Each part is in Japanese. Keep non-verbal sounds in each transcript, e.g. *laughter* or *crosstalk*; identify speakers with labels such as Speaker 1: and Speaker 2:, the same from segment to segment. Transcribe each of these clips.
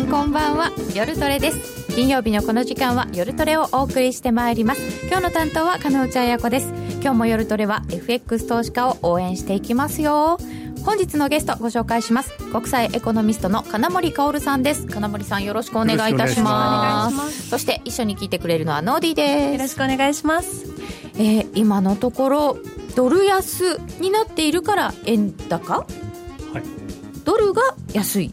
Speaker 1: さんこんばんは。夜トレです。金曜日のこの時間は夜トレをお送りしてまいります。今日の担当は金内彩子です。今日も夜トレは FX 投資家を応援していきますよ。本日のゲストご紹介します。国際エコノミストの金森薫さんです。金森さんよろしくお願いいたします。そして一緒に聞いてくれるのはノーディです。
Speaker 2: よろしくお願いします。
Speaker 1: えー、今のところドル安になっているから円高、はい、ドルが安い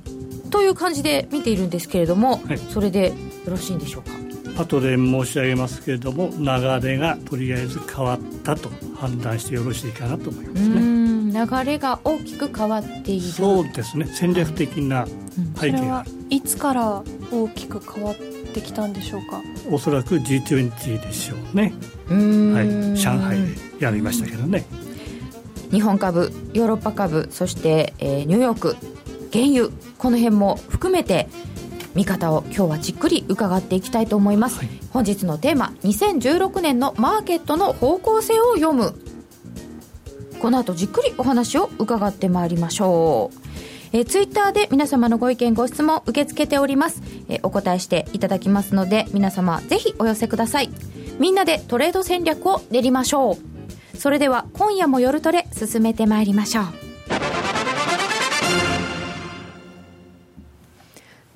Speaker 1: という感じで見ているんですけれども、はい、それでよろしいんでしょうか？
Speaker 3: 後で申し上げますけれども流れがとりあえず変わったと判断してよろしいかなと思いますね。
Speaker 1: 流れが大きく変わっている。
Speaker 3: そうですね。戦略的な背景が、
Speaker 2: うん、いつから大きく変わってきたんでしょうか？
Speaker 3: おそらく G20 でしょうね。はい、上海でやりましたけどね。
Speaker 1: 日本株ヨーロッパ株そして、えー、ニューヨーク原油この辺も含めて見方を今日はじっくり伺っていきたいと思います、はい、本日のテーマ2016年のマーケットの方向性を読む。この後じっくりお話を伺ってまいりましょう。えー、ツイッターで皆様のご意見ご質問受け付けております、えー、お答えしていただきますので皆様ぜひお寄せください。みんなでトレード戦略を練りましょう。それでは今夜も夜トレ進めてまいりましょう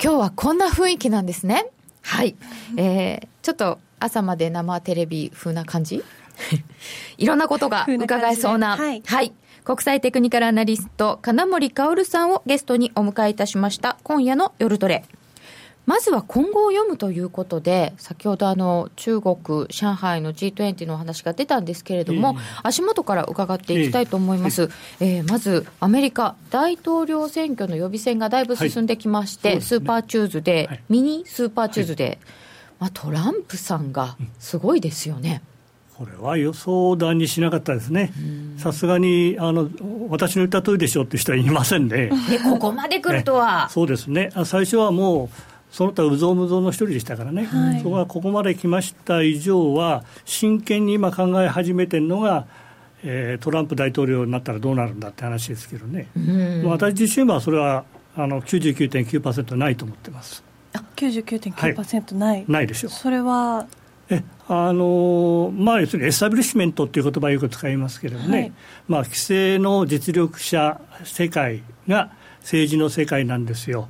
Speaker 1: 今日はこんな雰囲気なんですね。はい。えー、ちょっと朝まで生テレビ風な感じ？*laughs* いろんなことが伺えそうな。はい、はい。国際テクニカルアナリスト、金森薫さんをゲストにお迎えいたしました。今夜の夜トレ。まずは今後を読むということで、先ほどあの中国、上海の G20 の話が出たんですけれども、足元から伺っていきたいと思います、えー、まずアメリカ大統領選挙の予備選がだいぶ進んできまして、はいね、スーパーチューズデー、はい、ミニスーパーチューズデー、はい、まあ、トランプさんがすごいですよね。
Speaker 3: これは予想だにしなかったですね、さすがにあの私の言った通りでしょうって人はいませんね。
Speaker 1: ここまで来るとは、
Speaker 3: そうですね、最初はもうその他うぞうむぞうの一人でしたからね、はい、そこがここまで来ました以上は、真剣に今考え始めてるのが、えー、トランプ大統領になったらどうなるんだって話ですけどね、私自身はそれはあの99.9%ないと思ってます。
Speaker 2: あ99.9%ない、はい、
Speaker 3: ないでしょう。
Speaker 2: それは？
Speaker 3: えあのまあ、要するにエスタブリッシュメントっていう言葉をよく使いますけれどもね、はい、まあ、規制の実力者世界が政治の世界なんですよ。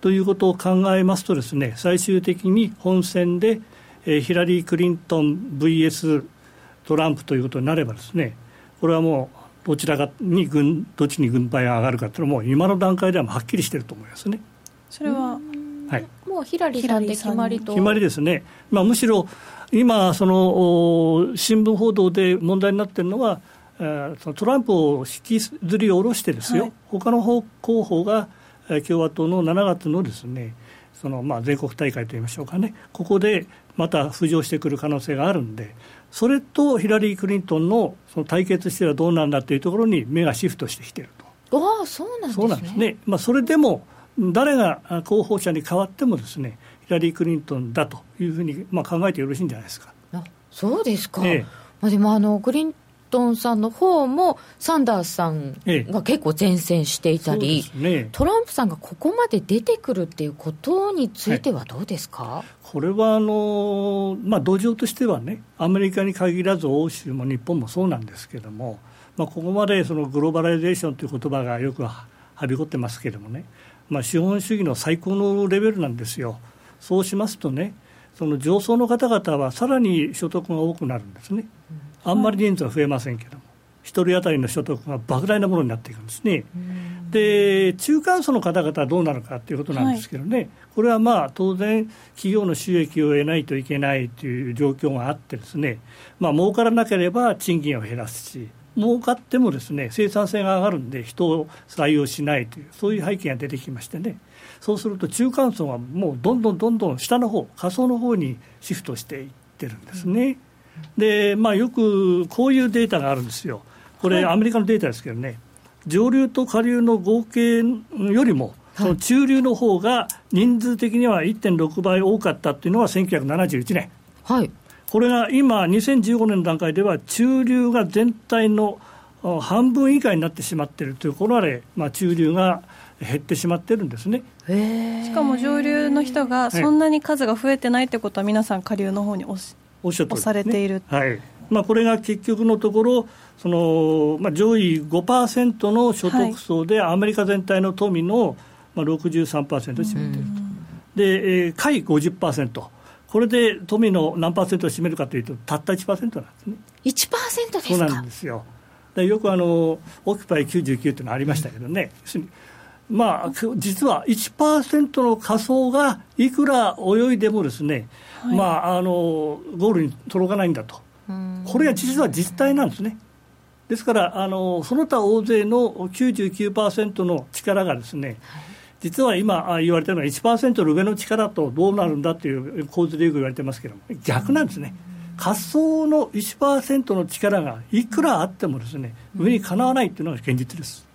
Speaker 3: ということを考えますとですね最終的に本選で、えー、ヒラリー・クリントン VS トランプということになればですねこれはもうどちらかに軍どっちに軍配が上がるかというのはもう今の段階でははっきりしていると思いますね。
Speaker 2: それは、
Speaker 1: はい、もうヒラリーさんで決まりと。
Speaker 3: 決まりですね、まあ、むしろ今その新聞報道で問題になっているのはトランプを引きずり下ろしてですよ、はい、他の候補が共和党の7月のですねそのまあ全国大会といいましょうかね、ここでまた浮上してくる可能性があるんで、それとヒラリー・クリントンのその対決してはどうなんだというところに目がシフトしてきていると。
Speaker 1: ああそうなんですね。そうなんですね。
Speaker 3: まあ、それでも誰が候補者に変わってもですね、ヒラリー・クリントンだというふうにまあ考えてよろしいんじゃないですか。
Speaker 1: あそうですか。ええ、まあ、でもあのクリントンさんの方も、サンダースさんが結構前線していたり、ええね、トランプさんがここまで出てくるっていうことについてはどうですか、はい、
Speaker 3: これはあの、まあ、土壌としてはね、アメリカに限らず、欧州も日本もそうなんですけれども、まあ、ここまでそのグローバライゼーションという言葉がよくはびこってますけれどもね、まあ、資本主義の最高のレベルなんですよ。そうしますとね、その上層の方々はさらに所得が多くなるんですね。うんあんまり人数は増えませんけども、1人当たりの所得が莫大なものになっていくんですね。で中間層の方々はどうなるかということなんですけどね、はい、これはまあ当然、企業の収益を得ないといけないという状況があって、ですね、まあ儲からなければ賃金を減らすし、儲かってもですね生産性が上がるんで、人を採用しないという、そういう背景が出てきましてね、そうすると中間層はもうどんどんどんどん下の方下層の方にシフトしていってるんですね。うんで、まあ、よくこういうデータがあるんですよ、これ、アメリカのデータですけどね、上流と下流の合計よりも、その中流の方が人数的には1.6倍多かったっていうのは1971年、
Speaker 1: はい、
Speaker 3: これが今、2015年の段階では、中流が全体の半分以下になってしまっているというころで、まあ、中流が減ってしまってるんですね。
Speaker 2: しかも上流の人がそんなに数が増えてないってことは、皆さん、下流の方に押し
Speaker 3: おっしゃ
Speaker 2: 押されている、
Speaker 3: はいまあ、これが結局のところ、そのまあ、上位5%の所得層で、アメリカ全体の富の、まあ、63%占めていると。で、えー、下位50%。これで富の何パーセントを占めるかというと、たった1%なんですね。
Speaker 1: 1%です
Speaker 3: か？そうなんですよ。でよくあの、オキュパイ99っていうのがありましたけどね、うん、まあ、実は1%の仮想がいくら泳いでもですね、はい、まあ、あのゴールに届かないんだと、これが実は実態なんですね。ですからあの、その他大勢の99%の力がですね、実は今言われてるのは1%の上の力とどうなるんだっていう構図でよく言われてますけど逆なんですね。滑走の1%の力がいくらあってもですね上にかなわないっていうのが現実です。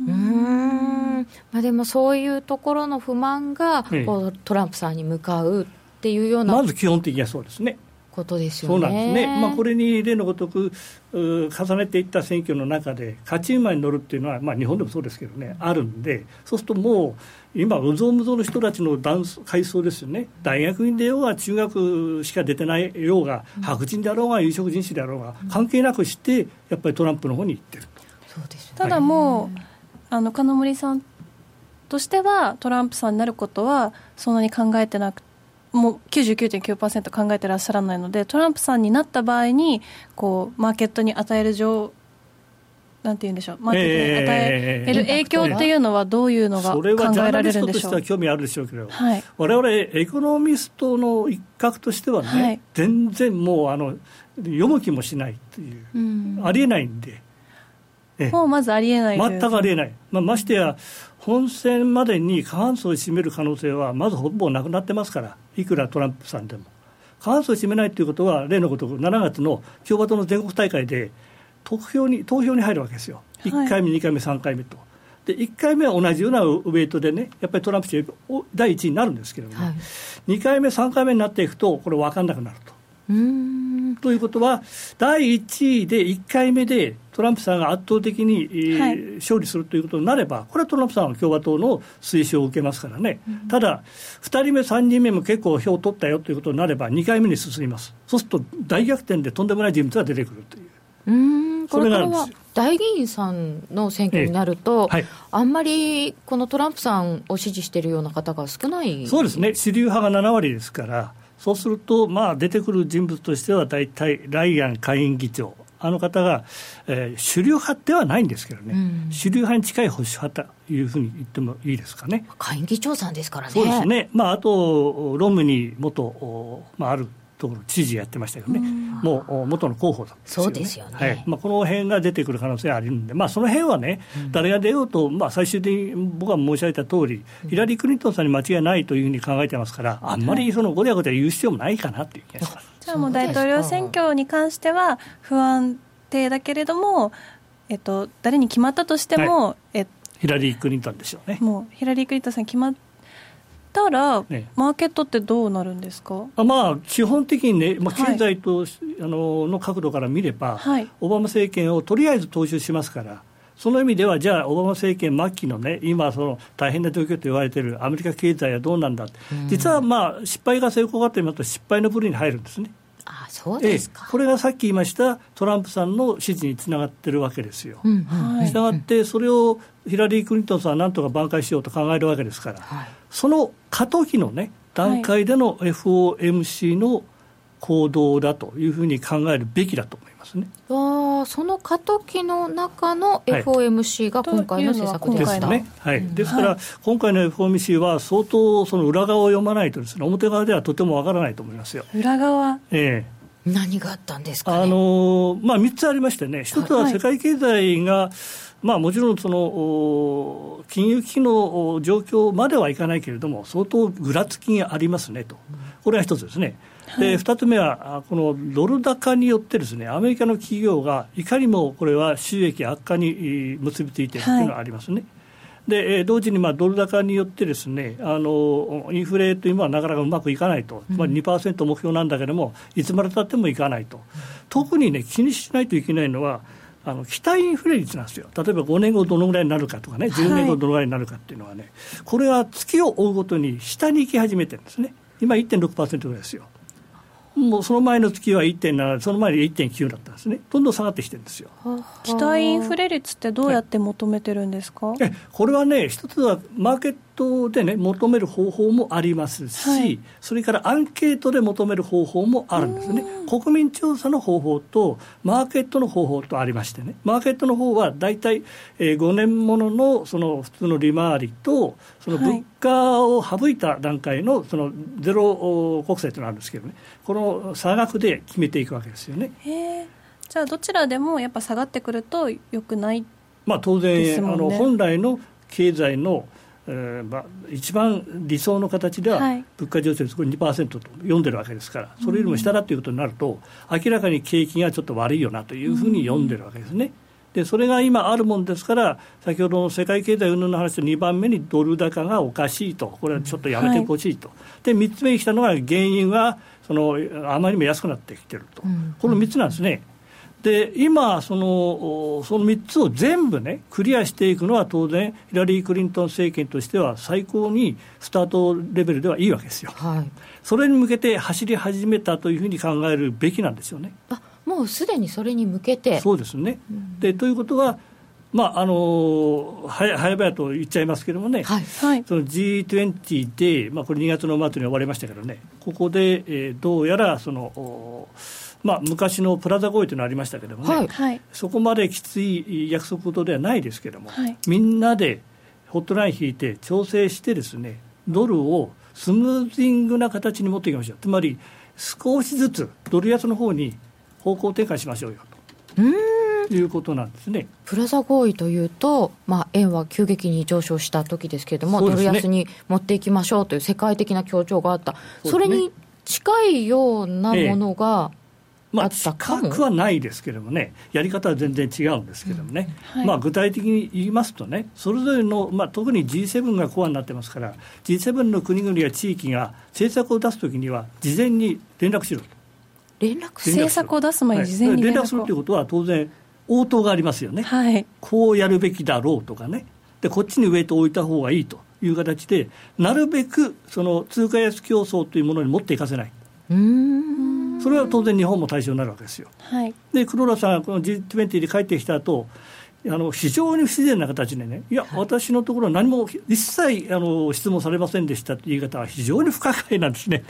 Speaker 1: うんまあ、でもそういうところの不満が、こうトランプさんに向かうっていうような
Speaker 3: まず基本的にはそうですね。
Speaker 1: ことですよね。
Speaker 3: そうなんですね。まあこれに例のごとく重ねていった選挙の中で勝ち馬に乗るっていうのはまあ日本でもそうですけどねあるんで、そうするともう今うぞうむぞうの人たちの階層ですよね。大学院でようが中学しか出てないようが白人であろうが有色人種であろうが関係なくしてやっぱりトランプの方に行ってると。
Speaker 2: そうです、ただもう、あの金森さんとしてはトランプさんになることはそんなに考えてなくもう99.9%考えてらっしゃらないのでトランプさんになった場合にこうマーケットに与える情なんて言うんでしょう、マーケットに与える影響っていうのは、どういうのが考えられるんでしょうそれはジャーナリストとして
Speaker 3: は興味あるでしょうけど、はい、我々エコノミストの一角としてはね、はい、全然もうあの読む気もしないっていう、うん、ありえないんで。
Speaker 2: もうまずありえない
Speaker 3: 全くありえない、まあ、ましてや、本選までに過半数を占める可能性は、まずほぼなくなってますから、いくらトランプさんでも。過半数を占めないということは、例のごとく7月の共和党の全国大会で投票に投票に入るわけですよ、1回目、2回目、3回目と。で1回目は同じようなウェイトでね、やっぱりトランプ氏第1位になるんですけれども、はい、2回目、3回目になっていくと、これ、分かんなくなると。ということは、第1位で1回目でトランプさんが圧倒的に、はい、勝利するということになれば、これはトランプさんは共和党の推奨を受けますからね、うん、ただ、2人目、3人目も結構票を取ったよということになれば、2回目に進みます、そうすると大逆転でとんでもない人物が出てくるという。
Speaker 1: うんこれからは大議員さんの選挙になると、ええはい、あんまりこのトランプさんを支持しているような方が少ない
Speaker 3: そうですね、主流派が7割ですから、そうすると、まあ、出てくる人物としては大体、ライアン下院議長、あの方が、えー、主流派ではないんですけどね、うん、主流派に近い保守派というふうに言ってもいいですかね。
Speaker 1: 下院議長さんですからね。
Speaker 3: そうですね、まあ、あと、ロムニー元、まあ、あるところ知事やってましたけどね、うん、もう元の候補だ、ね、
Speaker 1: そうですよね、はい。
Speaker 3: まあ、この辺が出てくる可能性あるんで、まあ、その辺はね、うん、誰が出ようと、まあ、最終的に僕が申し上げた通り、うん、ヒラリー・クリントンさんに間違いないというふうに考えてますから、あんまりそのごちゃごちゃ言う必要もないかなっていう気がします。
Speaker 2: じゃあもう大統領選挙に関しては不安定だけれども、えっと、誰に決まったとしても、はい、え
Speaker 3: ヒラリー・クリントンでしょうね。
Speaker 2: もうヒラリー・クリントンさん決まったら、ね、マーケットってどうなるんですか？
Speaker 3: あまあ、基本的にね、まあ、経済と、はい、あのの角度から見れば、はい、オバマ政権をとりあえず踏襲しますから。その意味では、じゃあ、オバマ政権末期のね、今、その大変な状況と言われているアメリカ経済はどうなんだ、実はまあ、失敗が成功かと言いますと、失敗の部類に入るんですね。
Speaker 1: あそうですか、
Speaker 3: これがさっき言いましたトランプさんの支持につながってるわけですよ。したがって、それをヒラリー・クリントンさんはなんとか挽回しようと考えるわけですから、はい、その過渡期の、ね、段階での FOMC の行動だというふうに考えるべきだと思いますね。
Speaker 1: あその過渡期の中の FOMC が今回の政策で
Speaker 3: すね。はい、ですから、今回の FOMC は相当その裏側を読まないとですね、表側ではとてもわからないと思いますよ。
Speaker 2: 裏側？
Speaker 3: ええ。
Speaker 1: 何があったんですか、
Speaker 3: ね、あのまあ、3つありましてね、一つは世界経済が、はいまあ、もちろんその金融危機の状況まではいかないけれども、相当ぐらつきがありますねと、これが一つですね。で2つ目は、このドル高によってですね、アメリカの企業がいかにもこれは収益悪化に結びついているというのがありますね。はいで同時にまあドル高によってですねあのインフレというのはなかなかうまくいかないと、まあ、2%目標なんだけれどもいつまでたってもいかないと、特にね気にしないといけないのはあの期待インフレ率なんですよ、例えば5年後どのぐらいになるかとかね、10年後どのぐらいになるかっていうのはね、はい、これは月を追うごとに下に行き始めてるんですね、今1.6%ぐらいですよ。もうその前の月は1.7、その前に1.9だったんですね、どんどん下がってきてるんですよ。
Speaker 2: 期待インフレ率ってどうやって求めてるんですか、
Speaker 3: はい、これはね、一つはマーケットでね、求める方法もありますし、はい、それからアンケートで求める方法もあるんですね。国民調査の方法と、マーケットの方法とありましてね、マーケットの方は大体、えー、5年もののその普通の利回りと、その物価を省いた段階のそのゼロ国債というのがあるんですけどね、この差額で決めていくわけですよね。
Speaker 2: じゃあ、どちらでもやっぱ下がってくるとよくない、ね、
Speaker 3: まあ、当然、あの本来の経済のえーまあ、一番理想の形では、物価上昇率これ2%と読んでるわけですから、それよりも下だということになると、明らかに景気がちょっと悪いよなというふうに読んでるわけですね。でそれが今あるもんですから、先ほどの世界経済云々の話と2番目にドル高がおかしいと、これはちょっとやめてほしいと、はい、で3つ目に来たのが、原因はそのあまりにも安くなってきてると、この3つなんですね。で今その、その3つを全部ね、クリアしていくのは当然、ヒラリー・クリントン政権としては、最高にスタートレベルではいいわけですよ、はい、それに向けて走り始めたというふうに考えるべきなんですよね。
Speaker 1: あもうすでにそれに向けて。
Speaker 3: そうですね、うん、でということは、まああの早々と言っちゃいますけれどもね、はい、その G20 で、まあ、これ2月の末に終わりましたけどね、ここで、えー、どうやらその、まあ、昔のプラザ合意というのがありましたけれどもね、はい、そこまできつい約束事ではないですけれども、はい、みんなでホットライン引いて調整してですね、ドルをスムージングな形に持っていきましょう。つまり少しずつドル安の方に方向転換しましょうよと。いうことなんですね。
Speaker 1: プラザ合意というと、まあ、円は急激に上昇した時ですけれども、ね、ドル安に持っていきましょうという世界的な協調があった、そ、ね,、れに近いようなものが、ええ
Speaker 3: まあ、近くはないですけれどもね、やり方は全然違うんですけれどもね、うん。はい、まあ、具体的に言いますとね、それぞれの、まあ、特に G7 がコアになってますから、G7 の国々や地域が政策を出すときには、事前に連絡しろと。
Speaker 1: 連絡
Speaker 2: 政策を出す前に事前に
Speaker 3: 連絡するということは、当然、応答がありますよね、はい、こうやるべきだろうとかね、でこっちにウェイトを置いた方がいいという形で、なるべくその通貨安競争というものに持っていかせない。うん。それは当然日本も対象になるわけですよ。はい、で黒田さんがこの G20 で帰ってきた後あの非常に不自然な形でね、いや、はい、私のところは何も一切あの質問されませんでしたという言い方は非常に不可解なんですね。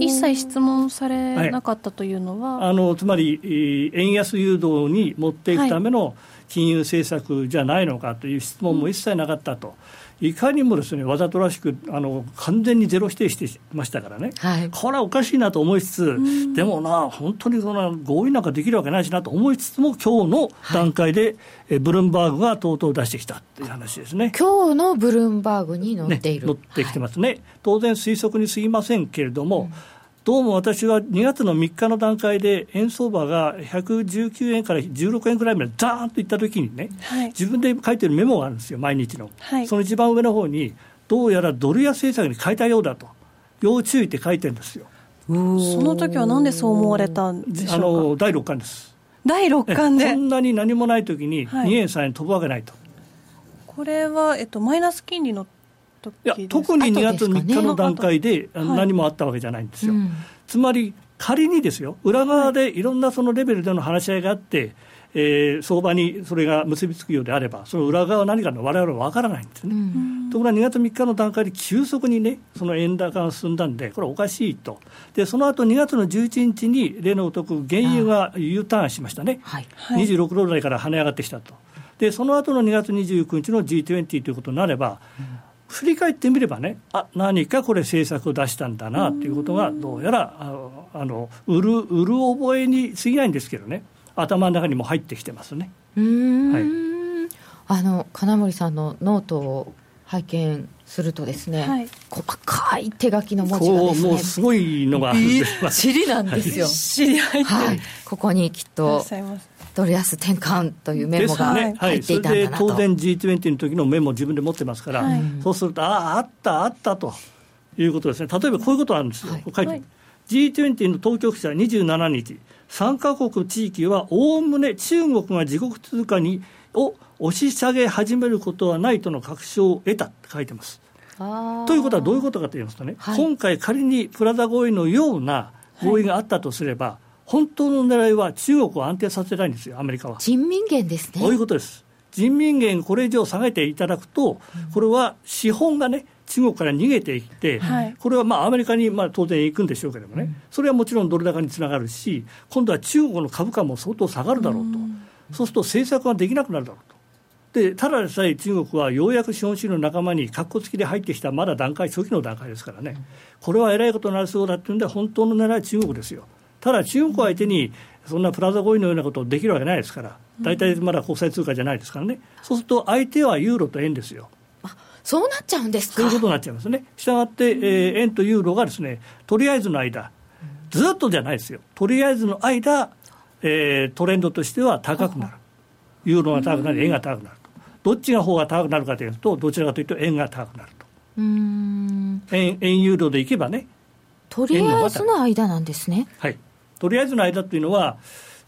Speaker 2: 一切質問されなかったというのは、
Speaker 3: はい、あのつまり、円安誘導に持っていくための金融政策じゃないのかという質問も一切なかったと。うんいかにもですねわざとらしくあの完全にゼロ否定してましたからね、はい、これはおかしいなと思いつつ、でもな、本当にその合意なんかできるわけないしなと思いつつも、今日の段階で、はい、えブルンバーグがとうとう出してきたっていう話ですね。
Speaker 1: 今日のブルンバーグに乗っている、
Speaker 3: ね、乗ってきてますね、はい、当然、推測にすぎませんけれども、うんどうも私は2月の3日の段階で、円相場が119円から16円くらいまでザーンといったときにね、はい、自分で書いてるメモがあるんですよ、毎日の。はい、その一番上の方に、どうやらドル安政策に変えたようだと、要注意って書いてるんですよ。
Speaker 2: その時はなんでそう思われたんでしょうか？あの
Speaker 3: 第6巻です。
Speaker 2: 第6巻で
Speaker 3: そんなに何もない時に2円3円飛ぶわけないと。
Speaker 2: これは、えっと、マイナス金利の
Speaker 3: いや特に2月3日の段階で何もあったわけじゃないんですよ、はい、つまり仮にですよ、裏側でい。ろんなそのレベルでの話し合いがあって、えー、相場にそれが結びつくようであれば、その裏側は何かのわれわれは分からないんですね。うん、ところが2月3日の段階で急速にね、その円高が進んだんで、これおかしいと。で、その後2月の11日に例のごとく原油が U ターンしましたね。はい、26ドル台から跳ね上がってきたと。で、その後の2月29日の G20 ということになれば、うん振り返ってみればね、あ何かこれ、政策を出したんだなということが、どうやらあの売る売る覚えに過ぎないんですけどね、頭の中にも入ってきてますね。
Speaker 1: はい、あの金森さんのノートを拝見するとですね、はい、細かい手書きの文字がですね
Speaker 3: もうすごいのがあるん
Speaker 1: です、りなんですよ、
Speaker 2: 知り入って
Speaker 1: はい、ここにきっとドル安転換というメモが入っていたんだなと、
Speaker 3: ねはい、当然 G20 の時のメモを自分で持ってますから、はい、そうするとあああったあったということですね。例えばこういうことあるんですよ、はい、書いて、G20 の当局者27日、3カ国地域はおおむね中国が自国通貨にを押し下げ始めることはないとの確証を得たって書いてます。ということはどういうことかと言いますとね、はい、今回仮にプラザ合意のような合意があったとすれば、はい、本当の狙いは中国を安定させたいんですよ、アメリカは。
Speaker 1: 人民元ですね。
Speaker 3: そういうことです。人民元これ以上下げていただくと、これは資本がね、中国から逃げていって、はい、これはまあアメリカにまあ当然行くんでしょうけどもね、うん、それはもちろんドル高につながるし、今度は中国の株価も相当下がるだろうと、うん、そうすると政策ができなくなるだろうと。でただでさえ中国はようやく資本主義の仲間にかっこつきで入ってきたまだ段階初期の段階ですからね、これはえらいことになりそうだっていうんで本当の狙いは中国ですよただ中国相手にそんなプラザ合意のようなことできるわけないですから大体まだ国際通貨じゃないですからねそうすると相手はユーロと円ですよ
Speaker 1: そうなっちゃうんですか？
Speaker 3: そういうことになっちゃいますね。したがって、えー、円とユーロがですね、とりあえずの間、ずっとじゃないですよ。とりあえずの間、えー、トレンドとしては高くなる。ユーロが高くなり、円が高くなると。どっちが方が高くなるかというと、どちらかというと円が高くなると。うん円円ユーロでいけばね。
Speaker 1: とりあえずの間なんですね。
Speaker 3: はい。とりあえずの間っていうのは、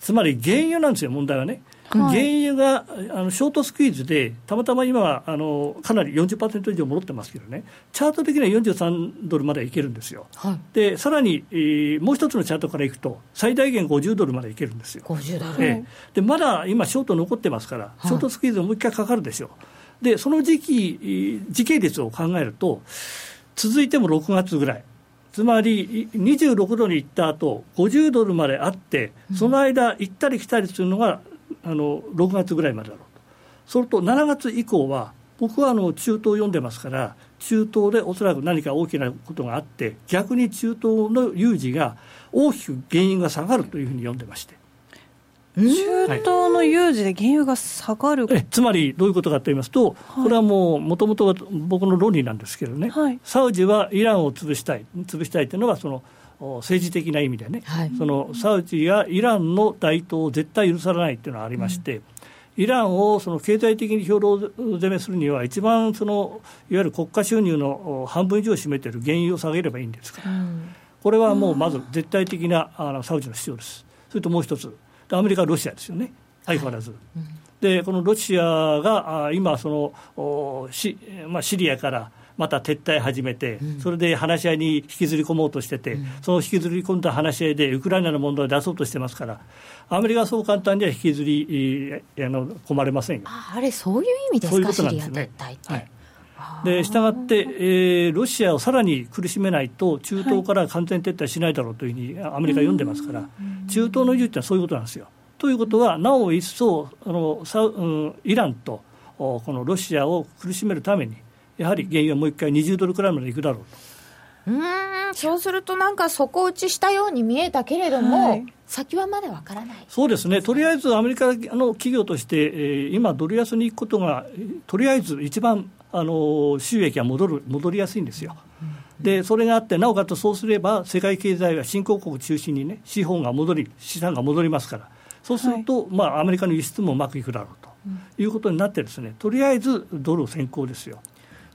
Speaker 3: つまり原油なんですよ、問題はね。原油があのショートスクイーズで、たまたま今はあのかなり40%以上戻ってますけどね、チャート的には43ドルまでいけるんですよ、はい、でさらに、えー、もう一つのチャートからいくと、最大限50ドルまでいけるんですよ。
Speaker 1: 50ドル、
Speaker 3: えー、でまだ今、ショート残ってますから、ショートスクイーズもう一回かかるでしょう、でその時期、時系列を考えると、続いても6月ぐらい。つまり26度に行った後50ドルまであって、その間、行ったり来たりするのがあの6月ぐらいまでだろうと、それと7月以降は、僕はあの中東を読んでますから、中東でおそらく何か大きなことがあって、逆に中東の有事が大きく原因が下がるというふうに読んでまして。
Speaker 2: 中東の有事で原油が下がる、
Speaker 3: はい、つまりどういうことかと言いますと、はい、これはもう、もともとは僕の論理なんですけどね、はい、サウジはイランを潰したい、潰したいというのは、その政治的な意味でね、はい、そのサウジやイランの台頭を絶対許さないというのがありまして、うん、イランをその経済的に兵糧攻めするには、一番そのいわゆる国家収入の半分以上を占めている原油を下げればいいんですから、うん、これはもうまず絶対的なあのサウジの主張です。それともう一つ、アメリカ、ロシアですよね、相変わらず。はいうんでこのロシアが今そのシ,、まあ、シリアからまた撤退始めて、それで話し合いに引きずり込もうとしてて、その引きずり込んだ話し合いでウクライナの問題を出そうとしてますから、アメリカはそう簡単には引きずりあの込まれませんよ。
Speaker 1: あれ、そういう意味ですか、そういうことなんですね。はい
Speaker 3: でしたがって、えー、ロシアをさらに苦しめないと、中東から完全撤退しないだろうというふうにアメリカは読んでますから、中東の有事ってのはそういうことなんですよ。ということは、なお一層あのサウ、うん、イランとこのロシアを苦しめるために、やはり原油はもう一回20ドルくらいまでいくだろうと。
Speaker 1: うんそうするとなんか底打ちしたように見えたけれども、はい、先はまだわからない。
Speaker 3: そうですね、とりあえずアメリカの企業として、えー、今、ドル安に行くことが、とりあえず一番あの収益が戻る戻りやすいんですよ。でそれがあって、なおかつそうすれば、世界経済は新興国中心にね、資本が戻り、資産が戻りますから、そうすると、はい、まあ、アメリカの輸出もうまくいくだろうということになって、ですねとりあえずドル先行ですよ。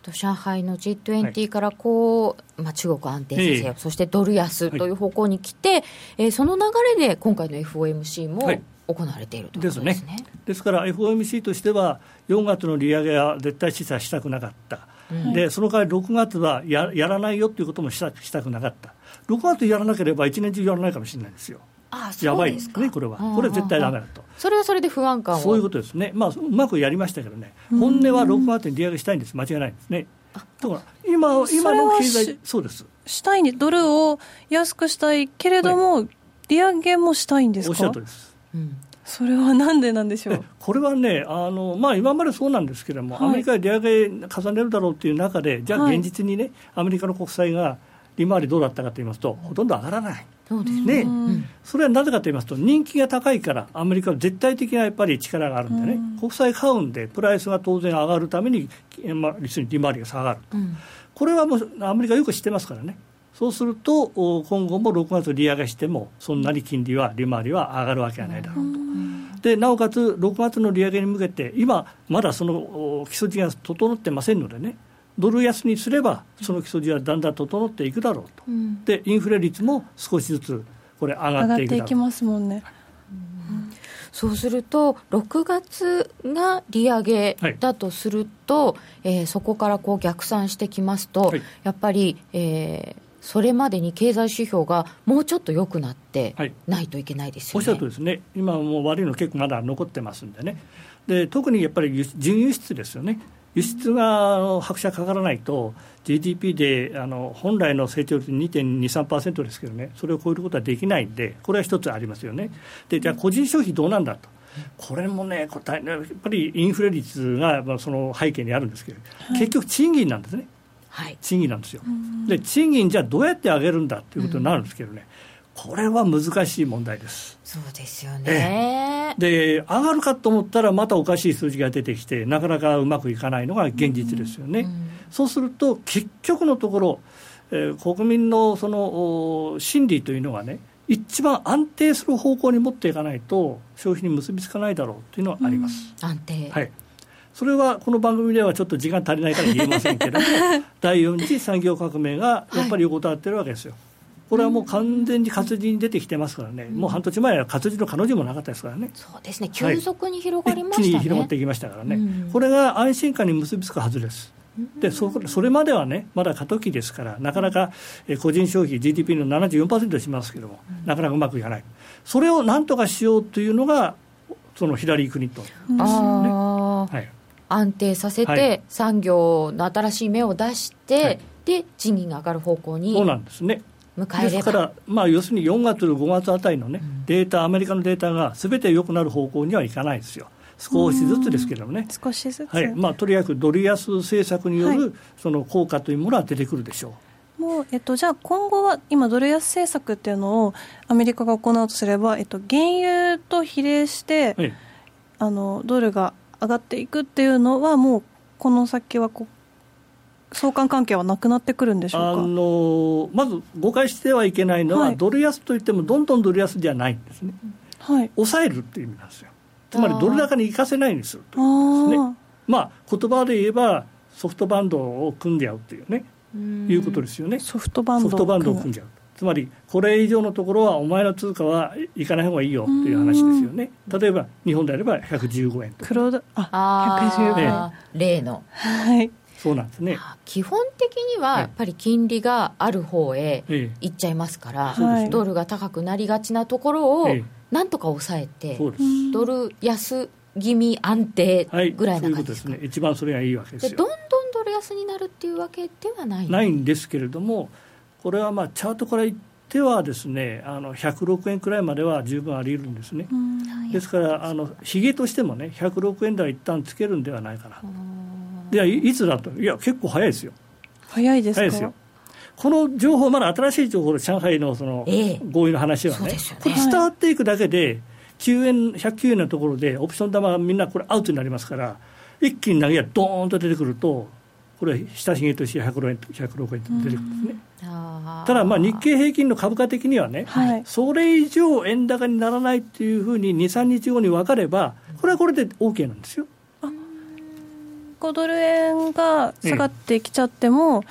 Speaker 1: と上海の G20 からこう、まあ、中国安定させよう、えー、そしてドル安という方向に来て、はい、えー、その流れで今回の FOMC も、行われているということですね、ね、
Speaker 3: ですから FOMC としては、4月の利上げは絶対示唆したくなかった、うん、でその代わり6月はややらないよということもしたしたくなかった、6月やらなければ1年中やらないかもしれないですよ。
Speaker 1: ああやばいですね、
Speaker 3: これは。これは絶対だめだと。
Speaker 1: それはそれで不安感を。
Speaker 3: そういうことですね、まあ、うまくやりましたけどね、本音は6月に利上げしたいんです、間違いないんですね。だから今今の経済そうです。
Speaker 2: したいにドルを安くしたいけれども、はい、利上げもしたいんですか？
Speaker 3: おっしゃるとりです、
Speaker 2: うん、それはなんでなんでしょう？
Speaker 3: これはねあの、まあ、今までそうなんですけれども、はい、アメリカで利上げ重ねるだろうという中でじゃあ現実にね、はい、アメリカの国債が利回りどうだったかと言いますとほとんど上がらない。そうですね、それはなぜかと言いますと、人気が高いから、アメリカは絶対的なやっぱり力があるんでね、国債買うんで、プライスが当然上がるために、まあ、利回りが下がると、うん、これはもうアメリカよく知ってますからね、そうすると、今後も6月利上げしても、そんなに金利は、利回りは上がるわけはないだろうと。でなおかつ、6月の利上げに向けて、今、まだその基礎地が整ってませんのでね、ドル安にすれば、その基礎地はだんだん整っていくだろうと、うん、でインフレ率も少しずつこれ、上がっていく
Speaker 2: 上がっていきますもんね。
Speaker 1: そうすると、6月が利上げだとすると、はい、えー、そこからこう逆算してきますと、はい、やっぱり、えー、それまでに経済指標がもうちょっと良くなってないといけないですよね、
Speaker 3: はい、おっしゃるとですね、今もう悪いの結構まだ残ってますんでね、で特にやっぱり準輸出ですよね。輸出が拍車かからないと、GDP であの本来の成長率2.23%ですけどね、それを超えることはできないんで、これは一つありますよね。で、じゃあ、個人消費どうなんだと。これもね、答えやっぱりインフレ率がその背景にあるんですけど、結局、賃金なんですね、はい、賃金なんですよ。で、賃金、じゃあどうやって上げるんだということになるんですけどね、これは難しい問題です。
Speaker 1: そうですよね。
Speaker 3: で、上がるかと思ったら、またおかしい数字が出てきて、なかなかうまくいかないのが現実ですよね。そうすると、結局のところ、えー、国民のその心理というのがね、一番安定する方向に持っていかないと、消費に結びつかないだろうというのはあります。
Speaker 1: うん、安定。
Speaker 3: はい。それはこの番組ではちょっと時間足りないから言えませんけれども、*laughs* 第4次産業革命がやっぱり横たわってるわけですよ。はいこれはもう完全に活字に出てきてますからね、うん、もう半年前は活字の彼女もなかったですからね、
Speaker 1: そうですね、急速に広がりましたね、
Speaker 3: はい、一気に広がっていきましたからね、うん、これが安心感に結びつくはずです。でそそれまではね、まだ過渡期ですから、なかなか、え個人消費、GDP の74%しますけれども、うん、なかなかうまくいかない、それをなんとかしようというのが、そのヒラリー・クリントンですね。
Speaker 1: はい、安定させて、はい、産業の新しい芽を出して、はい、で賃金が上がる方向に
Speaker 3: そうなんですね。ですから、まあ、要するに4月、5月あたりの、ね、データ、アメリカのデータがすべて良くなる方向にはいかないですよ。少しずつですけどもね、
Speaker 2: 少しずつ、
Speaker 3: はい。まあ、とりあえずドル安政策による、その効果というものは出てくるでしょ
Speaker 2: う。もうえっと、じゃあ今後は今、ドル安政策っていうのをアメリカが行うとすれば、えっと、原油と比例して、はい、あのドルが上がっていくっていうのは、もうこの先はこ相関関係はなくなってくるんでしょうか？あ
Speaker 3: のまず誤解してはいけないのは、はい、ドル安といっても、どんどんドル安じゃないんですね、はい、抑えるっていう意味なんですよ、つまりドル高に行かせないようにすると。いうですね、まあ言葉で言えば、ソフトバンドを組んでやうっていうね、いうことですよね、
Speaker 2: ソフトバンド
Speaker 3: ソフトバンドを組んじゃう。つまり、これ以上のところは、お前の通貨は行かない方がいいよっていう話ですよね、例えば日本であれば115円とか。
Speaker 2: 黒あ115円、
Speaker 1: 例の。
Speaker 2: はい。
Speaker 3: そうなんですね。
Speaker 1: 基本的にはやっぱり金利がある方へいっちゃいますから、はい、ドルが高くなりがちなところをなんとか抑えて、ドル安気味安定ぐらいな感じですか、
Speaker 3: はい、ううね、一番それがいいわけですよ。
Speaker 1: どんどんドル安になるっていうわけではない。
Speaker 3: ないんですけれどもこれはまあチャートから言ってはですねあの106円くらいまでは十分あり得るんですね、ですからあのひげとしてもね106円台一旦つけるんではないかな。でいつだと、いや、結構早いですよ。
Speaker 2: 早いです
Speaker 3: 早いですよ。この情報、まだ新しい情報で上海のその合意の話はね、えー、これ伝わっていくだけで、9円、109円のところで、オプション玉みんなこれアウトになりますから、一気に投げがドーンと出てくると、これ、親しげとして106円 ,106 円と出てくるんですね。ただ、まあ、日経平均の株価的にはね、はい、それ以上円高にならないっていうふうに2、3日後に分かれば、これはこれで OK なんですよ。
Speaker 2: 5ドル円が下がってきちゃっても、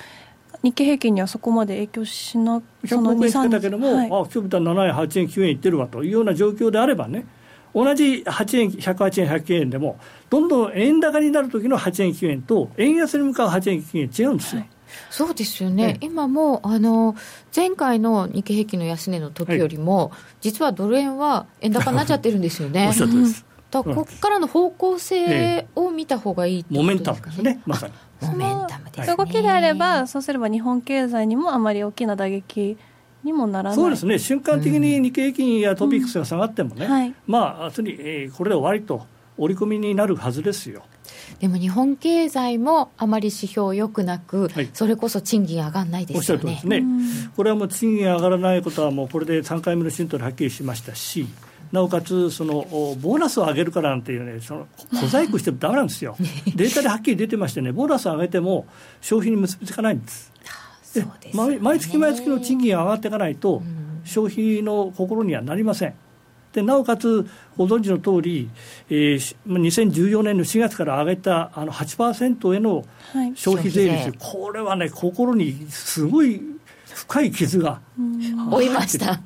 Speaker 2: 日経平均にはそこまで影響しな
Speaker 3: その2、3たけども、はい、あ今日見たら7円、8円、9円いってるわというような状況であればね、同じ8円、108円、109円でも、どんどん円高になる時の8円、9円と、円安に向かう8円、9円、違うんですよ。はい
Speaker 1: そうですよね、ね今もあの前回の日経平均の安値の時よりも、はい、実はドル円は円高になっちゃってるんですよね。*laughs*
Speaker 3: おっしゃってます。
Speaker 1: だここからの方向性を見た方がいい、
Speaker 3: ね、モメンタムですね、まさに。
Speaker 1: モメンタムです、ね、
Speaker 2: 動きであれば、そうすれば日本経済にもあまり大きな打撃にもならない。
Speaker 3: そうですね、瞬間的に日経平均やトピックスが下がってもね、うん。はい、まあ、つに、えー、これで終わりと、織り込みになるはずですよ。
Speaker 1: でも日本経済もあまり指標良くなく、はい、それこそ賃金上がらないですよね。おっしゃると
Speaker 3: ですね、これはもう賃金上がらないことは、もうこれで3回目の春闘ではっきりしましたし、なおかつそのボーナスを上げるからなんていうねその小細工してもだめなんですよ。*laughs* データではっきり出てましてねボーナスを上げても消費に結びつかないんです。で、毎月毎月の賃金が上がっていかないと、消費の心にはなりませんでなおかつ、ご存知の通り、えー、2014年の4月から上げたあの8%への消費税率、はい、これはね、心にすごい深い傷が
Speaker 1: 負いました。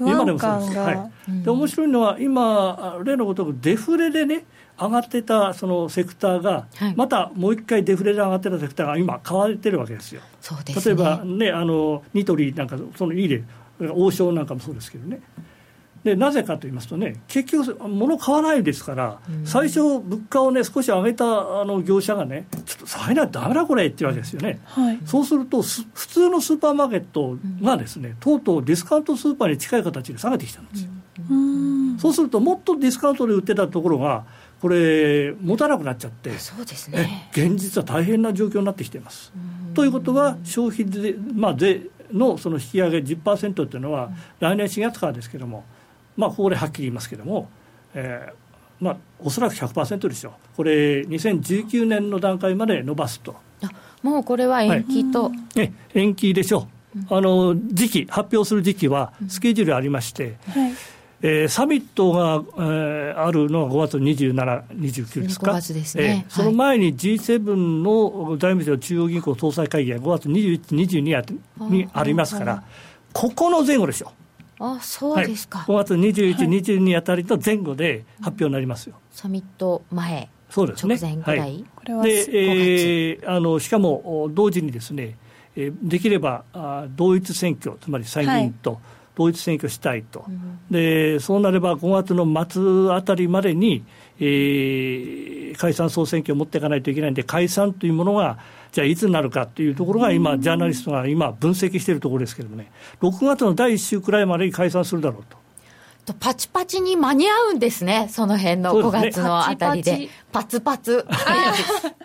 Speaker 3: 今でもそうです、はい、で面白いのは今例のごとくデフレでね上がってたそのセクターが、はい、またもう一回デフレで上がってたセクターが今買われてるわけですよ。
Speaker 1: そうです、
Speaker 3: ね、例えばねあのニトリなんかそのいい例王将なんかもそうですけどね。でなぜかと言いますとね、結局、物買わないですから、うん、最初、物価をね、少し上げたあの業者がね、ちょっと下げないとだめだ、これっていうわけですよね、はい、そうすると、普通のスーパーマーケットがですね、とうとうディスカウントスーパーに近い形で下げてきたんですよ。うん、そうすると、もっとディスカウントで売ってたところが、これ、持たなくなっちゃって、
Speaker 1: そうですね、
Speaker 3: 現実は大変な状況になってきています。ということは、消費税,、まあ、税のその引き上げ10%っていうのは、来年4月からですけれども、まあ、ここではっきり言いますけれども、えーまあ、おそらく100%でしょう、これ、2019年の段階まで伸ばすと。
Speaker 1: あもうこれは延期と、は
Speaker 3: い、え延期でしょう、あの時期、発表する時期はスケジュールありまして、うんはい。えー、サミットが、えー、あるのは5月27、29ですか、
Speaker 1: 5月ですね、
Speaker 3: えー、その前に G7 の財務省中央銀行総裁会議が5月21、22にありますから、ここの前後でしょう。
Speaker 1: あそうですか、
Speaker 3: はい、5月21、はい、22あたりの前後で発表になりますよ、
Speaker 1: サミット前、
Speaker 3: そうですね、
Speaker 1: 直前ぐらい、はい、
Speaker 3: これはで、えー、あのしかも同時にですね、えー、できればあ同一選挙、つまり参議院と同一選挙したいと、はい、でそうなれば5月の末あたりまでに、えー、解散・総選挙を持っていかないといけないんで、解散というものが、じゃあいつになるかというところが今、ジャーナリストが今、分析しているところですけれどもね、6月の第1週くらいまでに解散するだろうと。
Speaker 1: とパチパチに間に合うんですね、その辺の5月のあたりで。でパツパツ。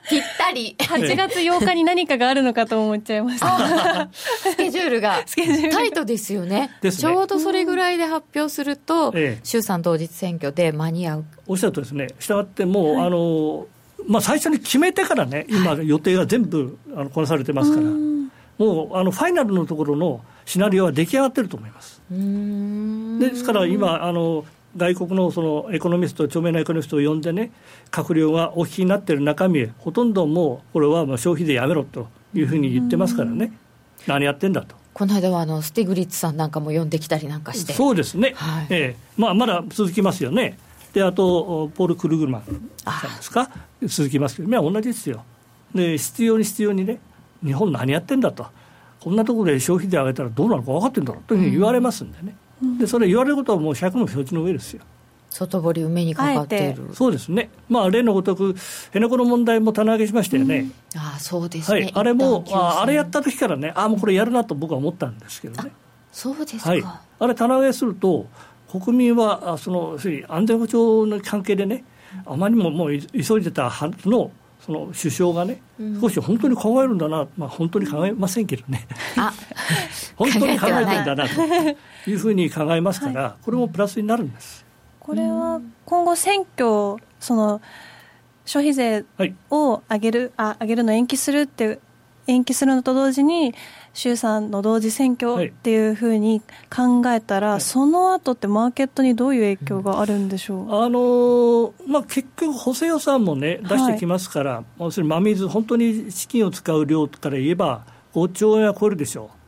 Speaker 1: ぴったり。
Speaker 2: 8月8日に何かがあるのかと思っちゃいました。
Speaker 1: スケジュールがタイトですよね。ねちょうどそれぐらいで発表すると、ええ、衆参当日選挙で間に合う。
Speaker 3: おっしゃるとですね、したがってもう、はい、あの、まあ、最初に決めてからね、今、予定が全部あのこなされてますから、もうあのファイナルのところのシナリオは出来上がってると思います。ですから今あの外国のそのエコノミスト、著名なエコノミストを呼んでね、閣僚がお聞きになっている中身、ほとんどもう、これはもう消費税やめろというふうに言ってますからね、何やってんだと。
Speaker 1: この間はあのスティグリッツさんなんかも呼んできたりなんかして。
Speaker 3: そうですね、はい、えーまあ、まだ続きますよね、であとポール・クルグルマンさんですか、続きますけど、まあ、同じですよ。で、必要に必要にね、日本何やってんだと、こんなところで消費税上げたらどうなるか分かってんだろうというふうに言われますんでね、うん、でそれ言われることはもう100も承知の上ですよ。
Speaker 1: 外堀埋めにかかっている
Speaker 3: そうですね、まあ、例のごとく、辺野古の問題も棚上げしましたよね、
Speaker 1: うん、あそうですね、
Speaker 3: はい、あれもあ、あれやった時からね、あもうこれやるなと僕は思ったんですけどね、
Speaker 1: そうですか、
Speaker 3: はい、あれ、棚上げすると、国民はその安全保障の関係でね、あまりにももう急いでたはずのその首相がね、少し本当に考えるんだな、まあ、本当に考えませんけどね、*laughs* 本当に考えてるんだなというふうに考えますから、これもプラスになるんです。
Speaker 2: これは今後、選挙、その消費税を上げる、あ上げるの延期するって延期するのと同時に衆参の同時選挙っていうふうに考えたら、はい、その後ってマーケットにどういう影響があるんでしょう、
Speaker 3: あのー、まあ、結局、補正予算も、ね、出してきますから、はい、要するに真水、本当に資金を使う量から言えば、5兆円は超えるでしょう。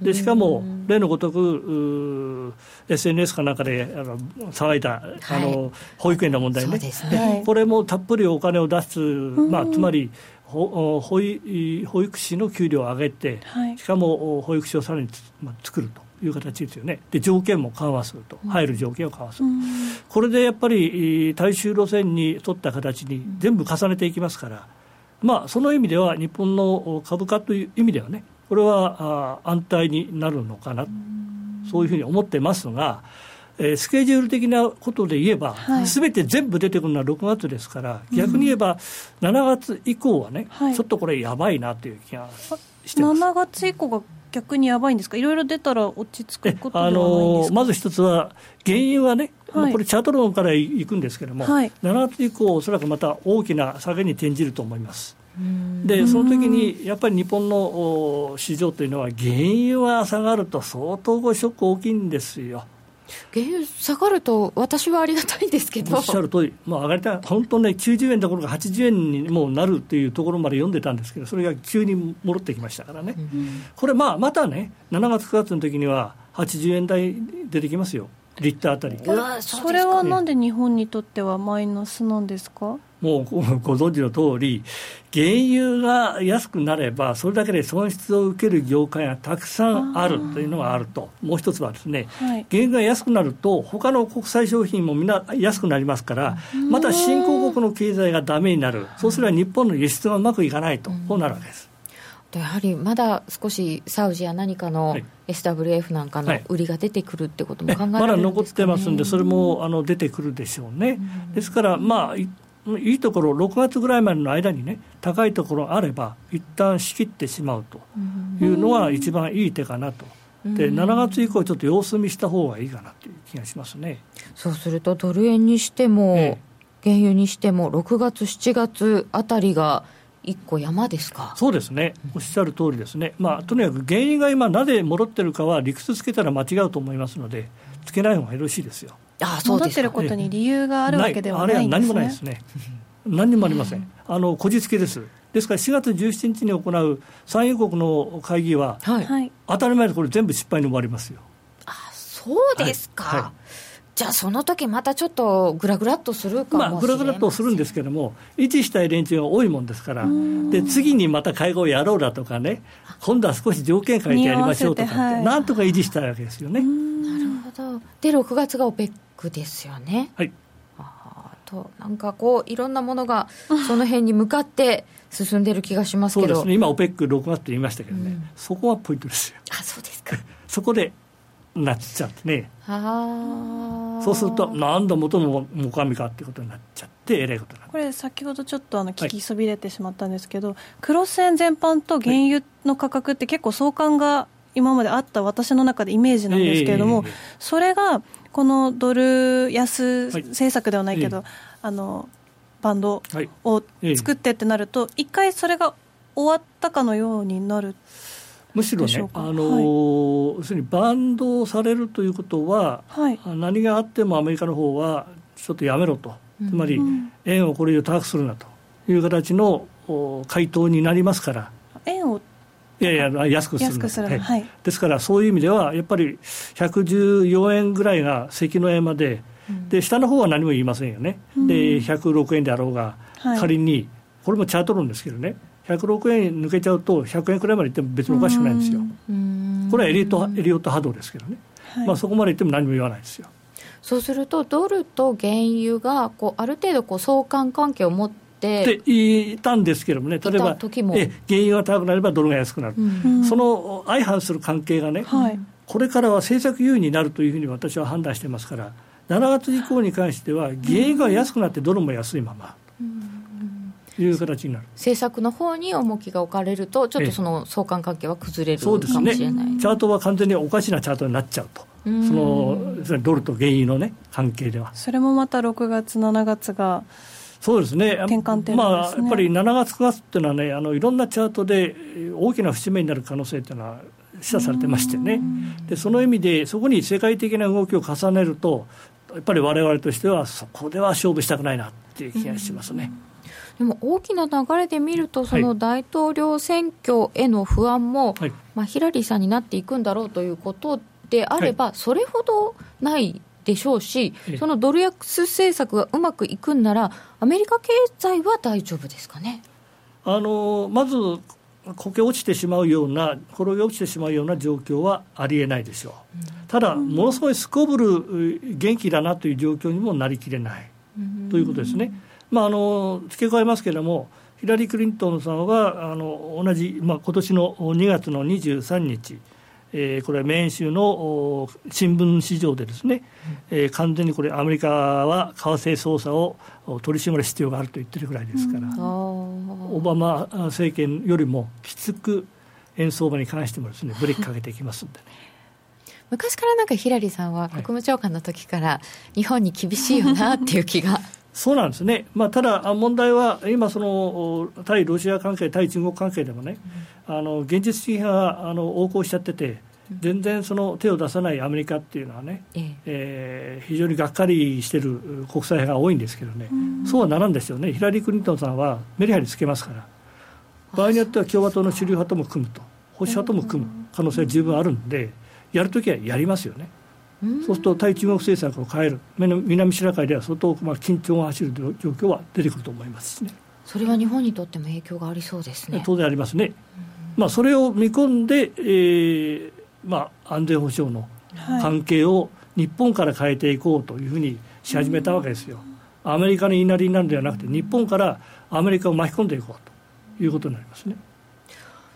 Speaker 3: でしかも、例のごとく SNS かなんかであの騒いだ、あの保育園の問題ね、ね。これもたっぷりお金を出す、まあ、つまり保保育士の給料を上げて、はい、しかも保育士をさらに作るという形ですよね、で条件も緩和すると、入る条件を緩和する、うん、これでやっぱり大衆路線に沿った形に全部重ねていきますから、まあ、その意味では、日本の株価という意味ではね、これはあ安泰になるのかな、そういうふうに思ってますが。えー、スケジュール的なことで言えば、す、べ、て全部出てくるのは6月ですから、逆に言えば、7月以降はね、はい、ちょっとこれ、やばいなという気がしてます。7
Speaker 2: 月以降が逆にやばいんですか、いろいろ出たら落ち着くこと
Speaker 3: あのまず一つは、原油はね、はい、これ、チャート論からいくんですけれども、はい、7月以降、おそらくまた大きな下げに転じると思います。でその時にやっぱり日本の市場というのは、原油は下がると相当ショック大きいんですよ。
Speaker 1: 原油下がると、私はありがたいんですけど。
Speaker 3: おっしゃる通り、もう上がりたい、本当ね、90円どころか80円にもうなるっていうところまで読んでたんですけど、それが急に戻ってきましたからね、うん、これ、まあ、またね、7月、9月の時には、80円台出てきますよ。リッターあたり。
Speaker 2: それはなんで日本にとってはマイナスなんですか？
Speaker 3: もうご存知の通り、原油が安くなれば、それだけで損失を受ける業界がたくさんあるというのがあると、もう一つはですね、はい、原油が安くなると、他の国際商品もみんな安くなりますから、また新興国の経済がだめになる、そうすれば日本の輸出がうまくいかないと、こうなるわけです。
Speaker 1: やはりまだ少しサウジや何かの SWF なんかの売りが出てくるってことも考えられるんですか、ね、
Speaker 3: まだ残ってますんで、それもあの出てくるでしょうね。ですから、まあ、いいところ、6月ぐらいまでの間にね、高いところあれば、一旦仕切ってしまうというのが一番いい手かなと。で7月以降、ちょっと様子見した方がいいかなという気がしますね。
Speaker 1: そうすると、ドル円にしても、ええ、原油にしても、6月、7月あたりが、一個山ですか？
Speaker 3: そうですね、おっしゃる通りですね、まあ、とにかく原因が今、なぜ戻ってるかは理屈つけたら間違うと思いますので、つけない方がよろしいですよ。
Speaker 2: あそう戻ってることに理由があるわけではない
Speaker 3: んです、ね、あれは何もないですね。*laughs* 何もありません。あのこじつけです。ですから4月17日に行う産油国の会議は、はい、当たり前でこれ全部失敗に終わりますよ。
Speaker 1: あそうですか。はいはいじゃあ、その時またちょっとぐらぐらっとするかもまあ、
Speaker 3: ぐらぐらっとするんですけれども、維持したい連中が多いもんですから、で次にまた会合やろうだとかね、今度は少し条件変えてやりましょうとかはい、なんとか維持したいわけですよね。
Speaker 1: なるほど。で、6月が OPEC ですよね。
Speaker 3: はい。
Speaker 1: あと、なんかこう、いろんなものがその辺に向かって進んでる気がしますけど。
Speaker 3: そうですね、今、OPEC6 月って言いましたけどね、うん、そこはポイントですよ。
Speaker 1: あ、そうですか。*laughs*
Speaker 3: そこでなっちゃってね。そうすると、なんだ元のもかみかってことになっちゃって、えらいこと
Speaker 2: これ、先ほどちょっとあの聞きそびれてしまったんですけど、はい、クロス円全般と原油の価格って結構相関が今まであった私の中でイメージなんですけれども、えー、それがこのドル安政策ではないけど、はい、あのバンドを作ってってなると、一回それが終わったかのようになる
Speaker 3: むしろね、あのーはい、要するにバンドされるということは、はい、何があってもアメリカの方はちょっとやめろと、つまり円をこれ以上高くするなという形の回答になりますから。
Speaker 2: 円を
Speaker 3: いやいや、安くする安くする、はい、ですから、そういう意味では、やっぱり114円ぐらいが関の山で、で下の方は何も言いませんよね、で106円であろうが、仮に、これもチャート論ですけどね、106円抜けちゃうと100円くらいまでいっても別におかしくないんですよ。これはエリートエリオット波動ですけどね、はい、まあ、そこまでいっても何も言わないですよ。
Speaker 1: そうするとドルと原油がこうある程度こう相関関係を持って
Speaker 3: って。言ったんですけどもね、例えばえ原油が高くなればドルが安くなる、うん、その相反する関係がね、はい、これからは政策優位になるというふうに私は判断してますから、7月以降に関しては、原油が安くなってドルも安いまま。うん。いう形になる。
Speaker 1: 政策の方に重きが置かれると、ちょっとその相関関係は崩れるかもしれない、
Speaker 3: ね、チャートは完全におかしなチャートになっちゃうと、そのドルと原油の、ね、関係では。
Speaker 2: それもまた6月、7月が
Speaker 3: そうですね、
Speaker 2: 転換点、
Speaker 3: ね、まあ、やっぱり7月、9月っていうのはね、あのいろんなチャートで大きな節目になる可能性っていうのは示唆されてましてね、でその意味で、そこに世界的な動きを重ねると、やっぱりわれわれとしては、そこでは勝負したくないなっていう気がしますね。
Speaker 1: でも大きな流れで見ると、その大統領選挙への不安も、はい、まあ、ヒラリーさんになっていくんだろうということであれば、はい、それほどないでしょうし、そのドル安政策がうまくいくんなら、アメリカ経済は大丈夫ですかね？
Speaker 3: あのまずこけ落ちてしまうような、転げ落ちてしまうような状況はありえないでしょう、うん、ただ、ものすごいすこぶる元気だなという状況にもなりきれない、うん、ということですね。まあ、あの付け加えますけれども、ヒラリー・クリントンさんはあの同じ、まあ今年の2月の23日、えー、これはメーン州の新聞市場でですね、えー、完全にこれアメリカは為替操作を取り締まる必要があると言ってるぐらいですから、オバマ政権よりもきつく円相場に関してもですねブレーキかけていきますんでね。*laughs*
Speaker 1: 昔からなんかヒラリーさんは国務長官の時から日本に厳しいよなっていう気が
Speaker 3: そうなんですね、まあ、ただ、問題は今その、対ロシア関係、対中国関係でもね、うん、あの現実主義があの横行しちゃってて、全然その手を出さないアメリカっていうのはね、ええ。えー、非常にがっかりしてる国際派が多いんですけどね、そうはならんですよね、ヒラリー・クリントンさんはメリハリつけますから、場合によっては共和党の主流派とも組むと、保守派とも組む可能性は十分あるんで、やるときはやりますよね。そうすると対中国政策を変える、南シナ海では相当まあ緊張が走る状況は出てくると思いますしね。
Speaker 1: それは日本にとっても影響がありそうですね。
Speaker 3: 当然ありますね。まあ、それを見込んで、えーまあ、安全保障の関係を日本から変えていこうというふうにし始めたわけですよ。アメリカの言いなりになるのではなくて、日本からアメリカを巻き込んでいこうということになりますね。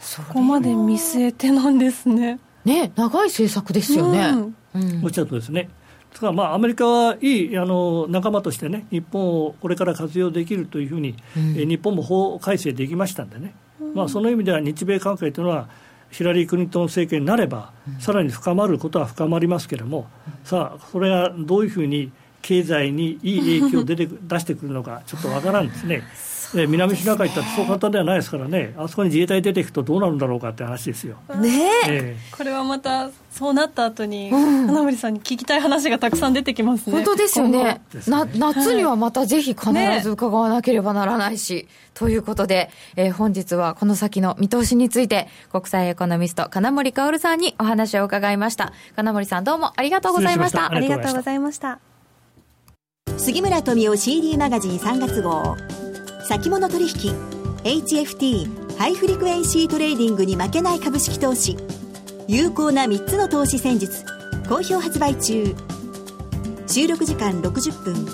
Speaker 2: そこまで見据えてなんですね。
Speaker 1: ね、長い政策ですよね。
Speaker 3: うん、おっしゃるとですね。ですからまあアメリカはいいあの仲間としてね、日本をこれから活用できるというふうに、うん、日本も法改正できましたんでね、うん、まあ、その意味では日米関係というのは、ヒラリー・クリントン政権になれば、さらに深まることは深まりますけれども、さあ、それがどういうふうに経済にいい影響を出て出してくるのか、ちょっとわからんですね。*laughs* ね、南シナ海ってそう簡単ではないですからね、あそこに自衛隊出ていくとどうなるんだろうかって話ですよ。
Speaker 1: ね
Speaker 2: えこれはまた、そうなった後に、花森さんに聞きたい話がたくさん出てきますね。
Speaker 1: 本当ですよね。な夏にはまたぜひ必ず伺わなければならないし、ね、ということで、えー、本日はこの先の見通しについて、国際エコノミスト、金森薫さんにお話を伺いました。金森さんどうもありがとうございました。
Speaker 2: ありがとうございました。
Speaker 4: 杉村富夫 CD マガジン3月号。先物取引。HFT ハイフリクエンシートレーディングに負けない株式投資。有効な3つの投資戦術。好評発売中。収録時間60分。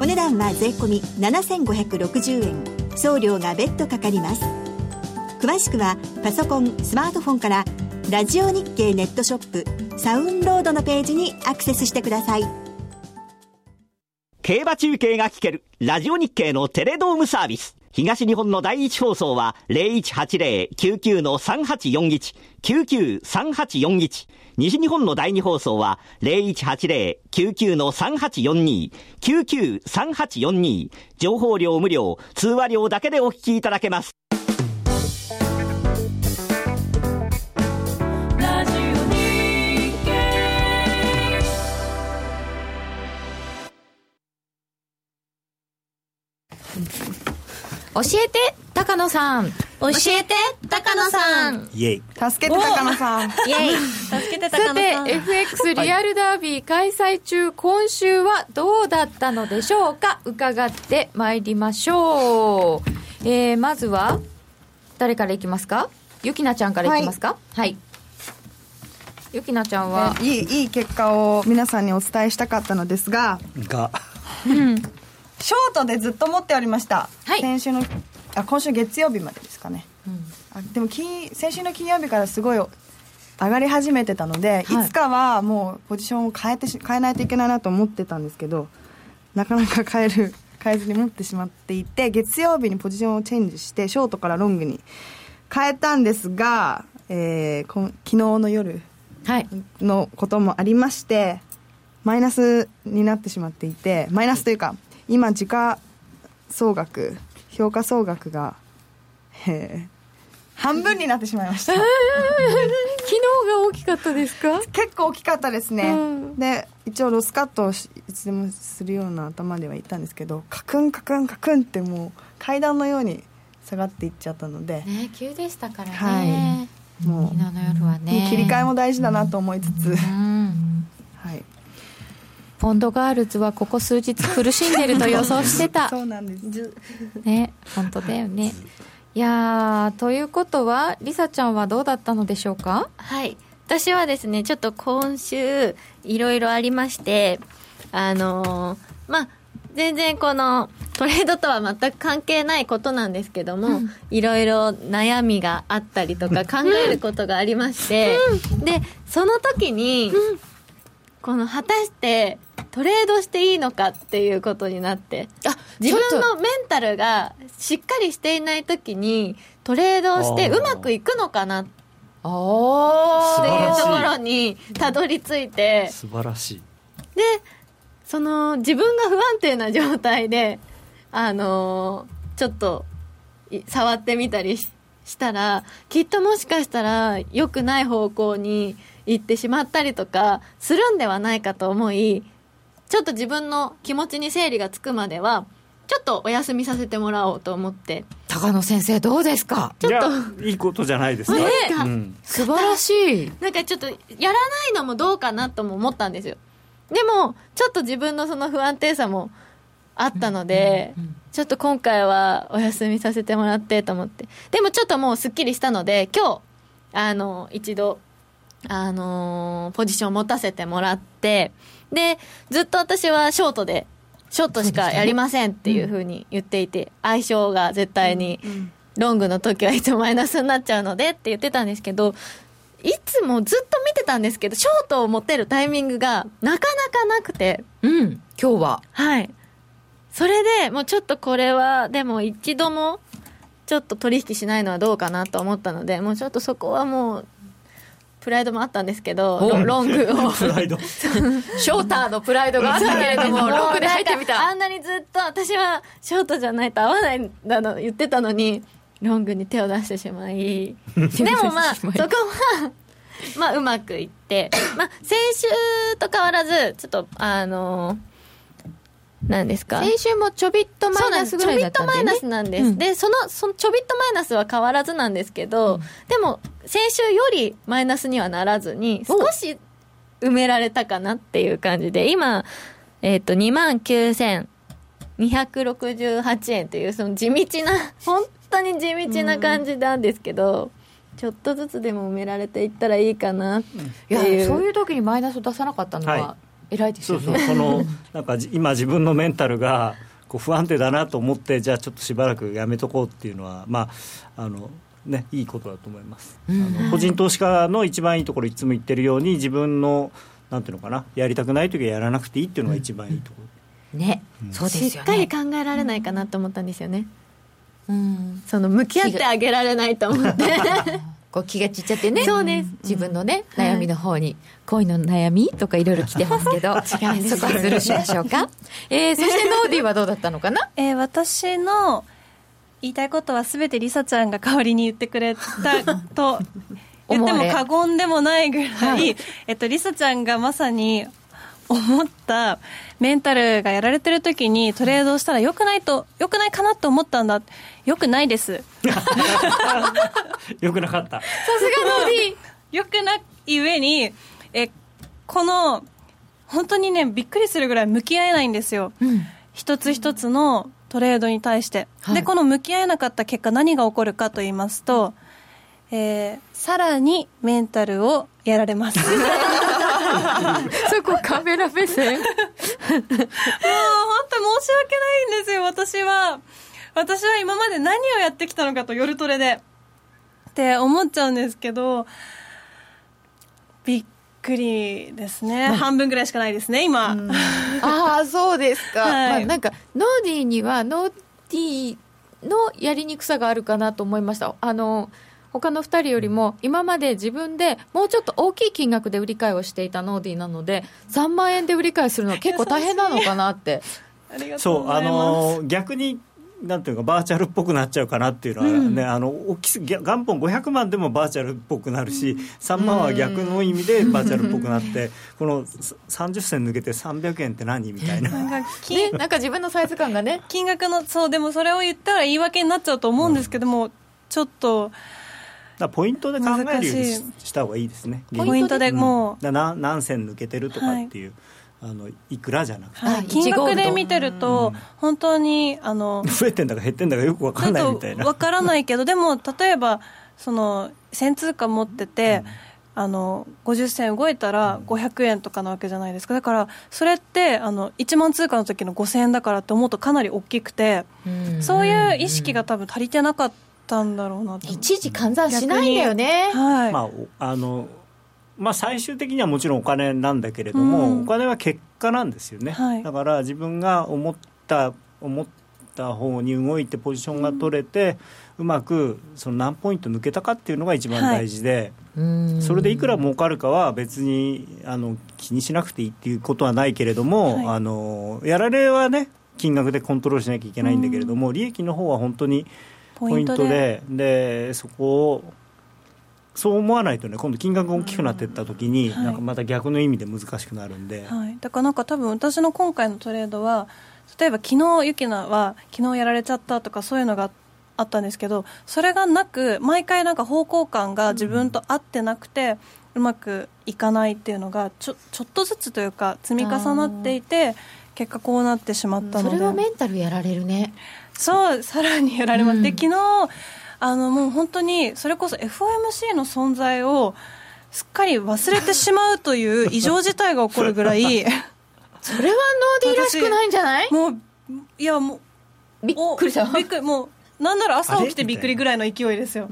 Speaker 4: お値段は税込7560円。送料が別途かかります。詳しくはパソコンスマートフォンからラジオ日経ネットショップサウンロードのページにアクセスしてください。
Speaker 5: 競馬中継が聞ける、ラジオ日経のテレドームサービス。東日本の第一放送は0180-99-3841、99-3841。西日本の第二放送は0180-99-3842、99-3842。情報量無料、通話料だけでお聞きいただけます。
Speaker 1: 教えて高野さん。
Speaker 6: 教えて高野さん。
Speaker 7: イエイ。
Speaker 2: 助けて高野さん。イ
Speaker 6: エイ。助けて高野
Speaker 1: さん。さて FX リアルダービー開催中、今週はどうだったのでしょうか？伺ってまいりましょう、えー、まずは誰からいきますか？ゆきなちゃんからいきますか？はい、ゆきなちゃんは、
Speaker 8: いいいい結果を皆さんにお伝えしたかったのですが。
Speaker 7: が、
Speaker 8: うんショートでずっと持っておりました、はい、先週のあ今週月曜日までですかね、うん、あでも金先週の金曜日からすごい上がり始めてたので、はい、いつかはもうポジションを変えて変えないといけないなと思ってたんですけどなかなか変える変えずに持ってしまっていて月曜日にポジションをチェンジしてショートからロングに変えたんですが、えー、こ昨日の夜のこともありまして、マイナスになってしまっていてマイナスというか今時価総額評価総額が半分になってしまいました。*laughs* 昨
Speaker 1: 日が大きかったですか？
Speaker 8: 結構大きかったですね、うん、で一応ロスカットをいつでもするような頭ではいったんですけどカクンカクンカクンってもう階段のように下がっていっちゃったので
Speaker 1: ね急でしたからね、はい、もう昨日の夜はね。
Speaker 8: 切り替えも大事だなと思いつつ、うん、はい
Speaker 1: ポンドガールズはここ数日苦しんでると予想してた。*laughs*
Speaker 8: そうなんです。
Speaker 1: ね本当だよね。いやということはりさちゃんはどうだったのでしょうか？
Speaker 6: はい。私はですねちょっと今週いろいろありましてあのー、まあ全然このトレードとは全く関係ないことなんですけども、いろいろ悩みがあったりとか考えることがありまして、でその時に、この果たしてトレードしていいのかっていうことになってあ自分のメンタルがしっかりしていない時にトレードをしてうまくいくのかなっていうところにたどり着いて。
Speaker 7: 素晴らしい。
Speaker 6: でその自分が不安定な状態であのちょっと触ってみたりしたらきっともしかしたら良くない方向にいってしまったりとかするんではないかと思いちょっと自分の気持ちに整理がつくまではちょっとお休みさせてもらおうと思って。
Speaker 1: 高野先生どうですか？
Speaker 9: ちょっといいことじゃないですか、ね
Speaker 1: うん、素晴らしい。
Speaker 6: なんかちょっとやらないのもどうかなとも思ったんですよ。でもちょっと自分のその不安定さもあったので、うんうんうんちょっと今回はお休みさせてもらってと思って。でもちょっともうすっきりしたので、今日、あの、一度、あのー、ポジションを持たせてもらって、で、ずっと私はショートで、ショートしかやりませんっていうふうに言っていて、相性が絶対に、ロングの時はいつもマイナスになっちゃうのでって言ってたんですけど、いつもずっと見てたんですけど、ショートを持てるタイミングがなかなかなくて。
Speaker 1: うん、今日は。
Speaker 6: はい。それでもうちょっとこれはでも一度もちょっと取引しないのはどうかなと思ったのでもうちょっとそこはもうプライドもあったんですけどロングを。
Speaker 9: プライド。*laughs*
Speaker 1: ショーターのプライドがあったけれどもロングで入ってみた。
Speaker 6: あんなにずっと私はショートじゃないと合わないんだの言ってたのにロングに手を出してしまい。*laughs* でもまあそこはまあうまくいってまあ先週と変わらずちょっとあのーなんですか？
Speaker 1: 先週もちょびっとマイナスぐらいだったんで、ね、
Speaker 6: ちょびっとマイナスなんです、うん、でそのそのちょびっとマイナスは変わらずなんですけど、うん、でも先週よりマイナスにはならずに少し埋められたかなっていう感じで今、えっ、ー、と2万9268円というその地道な *laughs* 本当に地道な感じなんですけど、うんちょっとずつでも埋められていったらいいかなっていう、
Speaker 1: いやそういう時にマイナスを出さなかったのは、偉いですよね。そうそう。その
Speaker 9: なんか今自分のメンタルがこう不安定だなと思ってじゃあちょっとしばらくやめとこうっていうのはまああのね、いいことだと思います、うん、あの個人投資家の一番いいところいつも言ってるように自分のなんていうのかなやりたくない時はやらなくていいっていうのが一番いいところ、
Speaker 1: うん、ね、うん、そうですよね。
Speaker 6: しっかり考えられないかなと思ったんですよね、うん、その向き合ってあげられないと思って *laughs*
Speaker 1: こう気が散っちゃってね。
Speaker 6: そうです
Speaker 1: 自分のね、悩みの方に、恋の悩みとかいろいろ来てますけど *laughs* 違うそこはズルしましょうか、*laughs* えー、そしてノーディーはどうだったのかな、
Speaker 2: えー、私の言いたいことはすべてりさちゃんが代わりに言ってくれたと言っても過言でもないぐらい、*laughs* はい、えっと、りさちゃんがまさに思ったメンタルがやられてる時にトレードしたらよくないとよくないかなと思ったんだ。よくないです。*laughs*
Speaker 9: よくなかった。さ
Speaker 6: すがノーデ
Speaker 2: ィよくない上にえこの本当にねびっくりするぐらい向き合えないんですよ、うん、一つ一つのトレードに対して、はい、でこの向き合えなかった結果何が起こるかと言いますと、えー、さらにメンタルをやられます *laughs* *laughs*
Speaker 1: そこカメラ目線。もう本当
Speaker 2: 申し訳ないんですよ私は。私は今まで何をやってきたのかと夜トレで。って思っちゃうんですけどびっくりですね、半分ぐらいしかないですね今、
Speaker 1: ああそうですか、*laughs* はい、まあ、なんかノーディーにはノーディーのやりにくさがあるかなと思いました。あの他の2人よりも今まで自分でもうちょっと大きい金額で売り買いをしていたノーディーなので3万円で売り買いするのは *laughs* 結構大変なのかなって。
Speaker 9: そうあの逆になんていうかバーチャルっぽくなっちゃうかなっていうのはね、うん、あの大きす元本500万でもバーチャルっぽくなるし、3万は逆の意味でバーチャルっぽくなって、*laughs* この30銭抜けて300円って何みたいな。
Speaker 1: なんなんか自分のサイズ感がね。
Speaker 2: 金額のそうでもそれを言ったら言い訳になっちゃうと思うんですけども、うん、ちょっと。
Speaker 9: だポイントで考えるようにした方がいいですね。
Speaker 2: ポイントでも
Speaker 9: う、うん、だ何銭抜けてるとかっていう、はい。あのいくらじゃなくて、
Speaker 2: はい、金額で見てると、本当にあの *laughs*
Speaker 9: 増えてんだか減ってんだかよく分かんないみたいな。
Speaker 2: 分からないけどでも例えばその1000通貨持ってて、うん、あの50銭動いたら500円とかなわけじゃないですか。だからそれってあの1万通貨の時の5000円だからって思うとかなり大きくて、うそういう意識が多分足りてなかったんだろうなと。
Speaker 1: 一時換算しないんだよね。
Speaker 9: はい。まああのまあ、最終的にはもちろんお金なんだけれども、うん、お金は結果なんですよね、はい、だから自分が思った思った方に動いてポジションが取れて、うん、うまくその何ポイント抜けたかっていうのが一番大事で、はい、それでいくら儲かるかは別にあの気にしなくていいっていうことはないけれども、はい、あのやられはね金額でコントロールしなきゃいけないんだけれども、うん、利益の方は本当にポイントで。でそこをそう思わないとね、今度、金額が大きくなっていったときに、なんかまた逆の意味で難しくなるんで、
Speaker 2: はい、だからなんか、多分私の今回のトレードは、例えば昨日ユキナは昨日やられちゃったとか、そういうのがあったんですけど、それがなく、毎回なんか方向感が自分と合ってなくて、うまくいかないっていうのがちょ、ちょっとずつというか、積み重なっていて、結果、こうなってしまったので。
Speaker 1: それはメンタルやられるね。
Speaker 2: そう、さらにやられます。うん、で昨日あのもう本当にそれこそ FOMC の存在をすっかり忘れてしまうという *laughs* 異常事態が起こるぐらい
Speaker 1: それはノーディーらしくないんじゃない？
Speaker 2: もういやも
Speaker 1: うびっくりした。
Speaker 2: びっくりもうなんなら朝起きてびっくりぐらいの勢いですよ。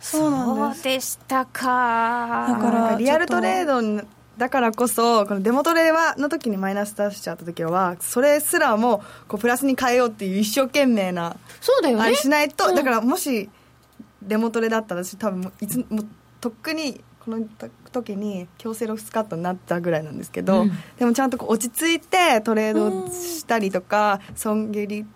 Speaker 1: そうなんです。そうでしたか。
Speaker 8: だからリアルトレードだからこそこのデモトレはの時にマイナス出しちゃった時はそれすらもこうプラスに変えようっていう一生懸命な
Speaker 1: そうだよね。
Speaker 8: あれしないと、うん、だからもしデモトレだったら私多分いつもとっくにこの時に強制ロスカットになったぐらいなんですけど、うん、でもちゃんと落ち着いてトレードしたりとか損切り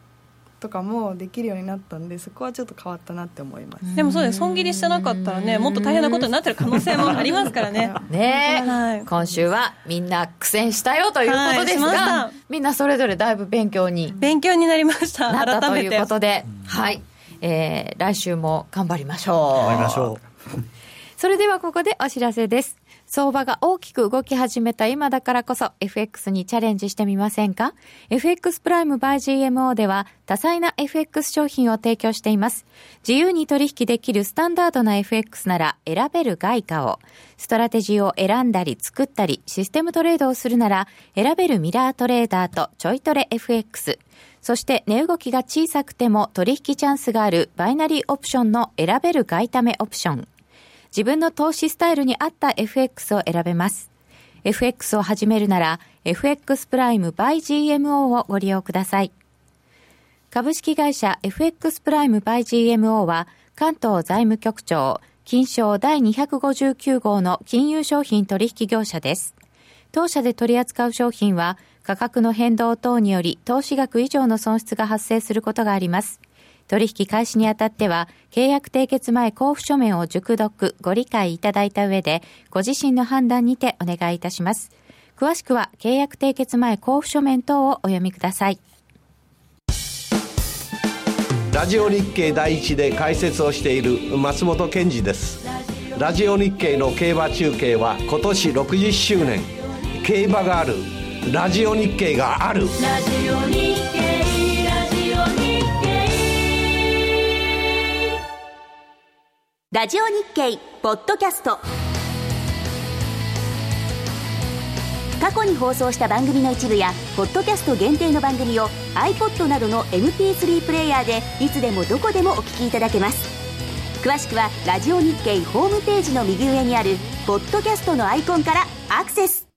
Speaker 8: とかもできるようになったんでそこはちょっと変わったなって思います。
Speaker 2: でもそうです損切りしてなかったらねもっと大変なことになってる可能性もありますからね。*laughs*
Speaker 1: ね、はい、今週はみんな苦戦したよということですが、はい、みんなそれぞれだいぶ勉強に
Speaker 2: 勉強になりました。
Speaker 1: なったということではい、えー、来週も頑張りましょ
Speaker 9: う。頑張りましょ
Speaker 1: う。*laughs* それではここでお知らせです相場が大きく動き始めた今だからこそ FX にチャレンジしてみませんか ?FX プライム by GMO では多彩な FX 商品を提供しています。自由に取引できるスタンダードな FX なら選べる外貨を、ストラテジーを選んだり作ったりシステムトレードをするなら選べるミラートレーダーとちょいトレ FX。そして値動きが小さくても取引チャンスがあるバイナリーオプションの選べる外為オプション。自分の投資スタイルに合った FX を選べます。FX を始めるなら FX プライム by GMO をご利用ください。株式会社 FX プライム by GMO は関東財務局長金賞第259号の金融商品取引業者です。当社で取り扱う商品は価格の変動等により投資額以上の損失が発生することがあります。取引開始にあたっては、契約締結前交付書面を熟読、ご理解いただいた上で、ご自身の判断にてお願いいたします。詳しくは、契約締結前交付書面等をお読みください。
Speaker 7: ラジオ日経第一で解説をしている松本健二です。ラジオ日経の競馬中継は今年60周年。競馬がある。ラジオ日経がある。ラジオ日経
Speaker 10: ラジオ日経ポッドキャスト。過去に放送した番組の一部やポッドキャスト限定の番組を iPod などの MP3 プレイヤーでいつでもどこでもお聞きいただけます。詳しくはラジオ日経ホームページの右上にあるポッドキャストのアイコンからアクセス。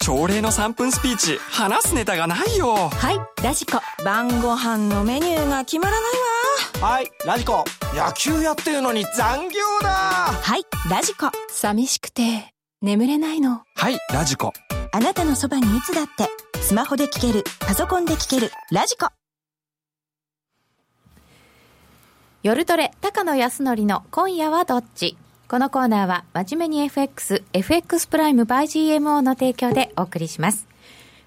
Speaker 11: 朝礼の3分スピーチ話すネタがないよ。
Speaker 12: はいラジコ。晩ご飯のメニューが決まらない
Speaker 13: わ。はいラジコ野球やってるのに残業だ。
Speaker 12: はいラジコ。寂しくて眠れないの。
Speaker 11: はいラジコ。
Speaker 12: あなたのそばにいつだってスマホで聞けるパソコンで聞けるラジコ。
Speaker 1: 夜トレ高野康則の今夜はどっち？このコーナーは真面目に FX、FX プライム by GMO の提供でお送りします。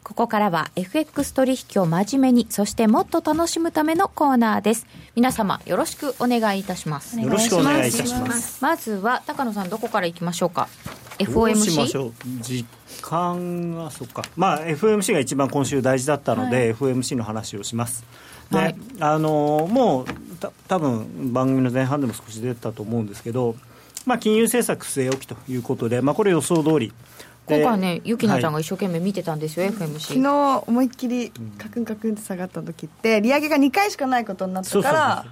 Speaker 1: ここからは FX 取引を真面目に、そしてもっと楽しむためのコーナーです。皆様よろしくお願いいたします。
Speaker 9: よろしくお願いいたします。
Speaker 1: まずは高野さんどこからいきましょうか？FOMC
Speaker 9: 時間がそっか。まあ FOMC が一番今週大事だったので、はい、FOMC の話をします。で、はい、あのもうた多分番組の前半でも少し出たと思うんですけど。まあ、金融政策据え置きということで、まあ、これ予想通り。
Speaker 1: 今回ね、ゆきなちゃんが一生懸命見てたんですよ、はい、FMC。
Speaker 8: 昨日思いっきりカクンカクンって下がった時って、利上げが2回しかないことになったから、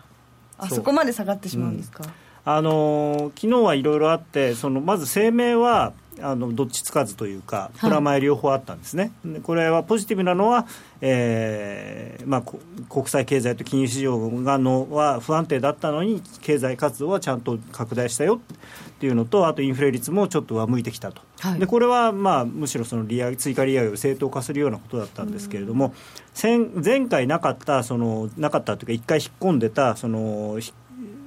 Speaker 8: あそこまで下がってしまうんですか？うん、
Speaker 9: あのー、昨日はいろいろあって、そのまず声明は、あのどっちつかずというか、プラマイ両方あったんですね、はい、これはポジティブなのは、えーまあ、国際経済と金融市場がのは不安定だったのに、経済活動はちゃんと拡大したよっていうのと、あとインフレ率もちょっと上向いてきたと、はい、でこれは、まあ、むしろその利上げ追加利上げを正当化するようなことだったんですけれども、前回なかったその、なかったというか、一回引っ込んでたその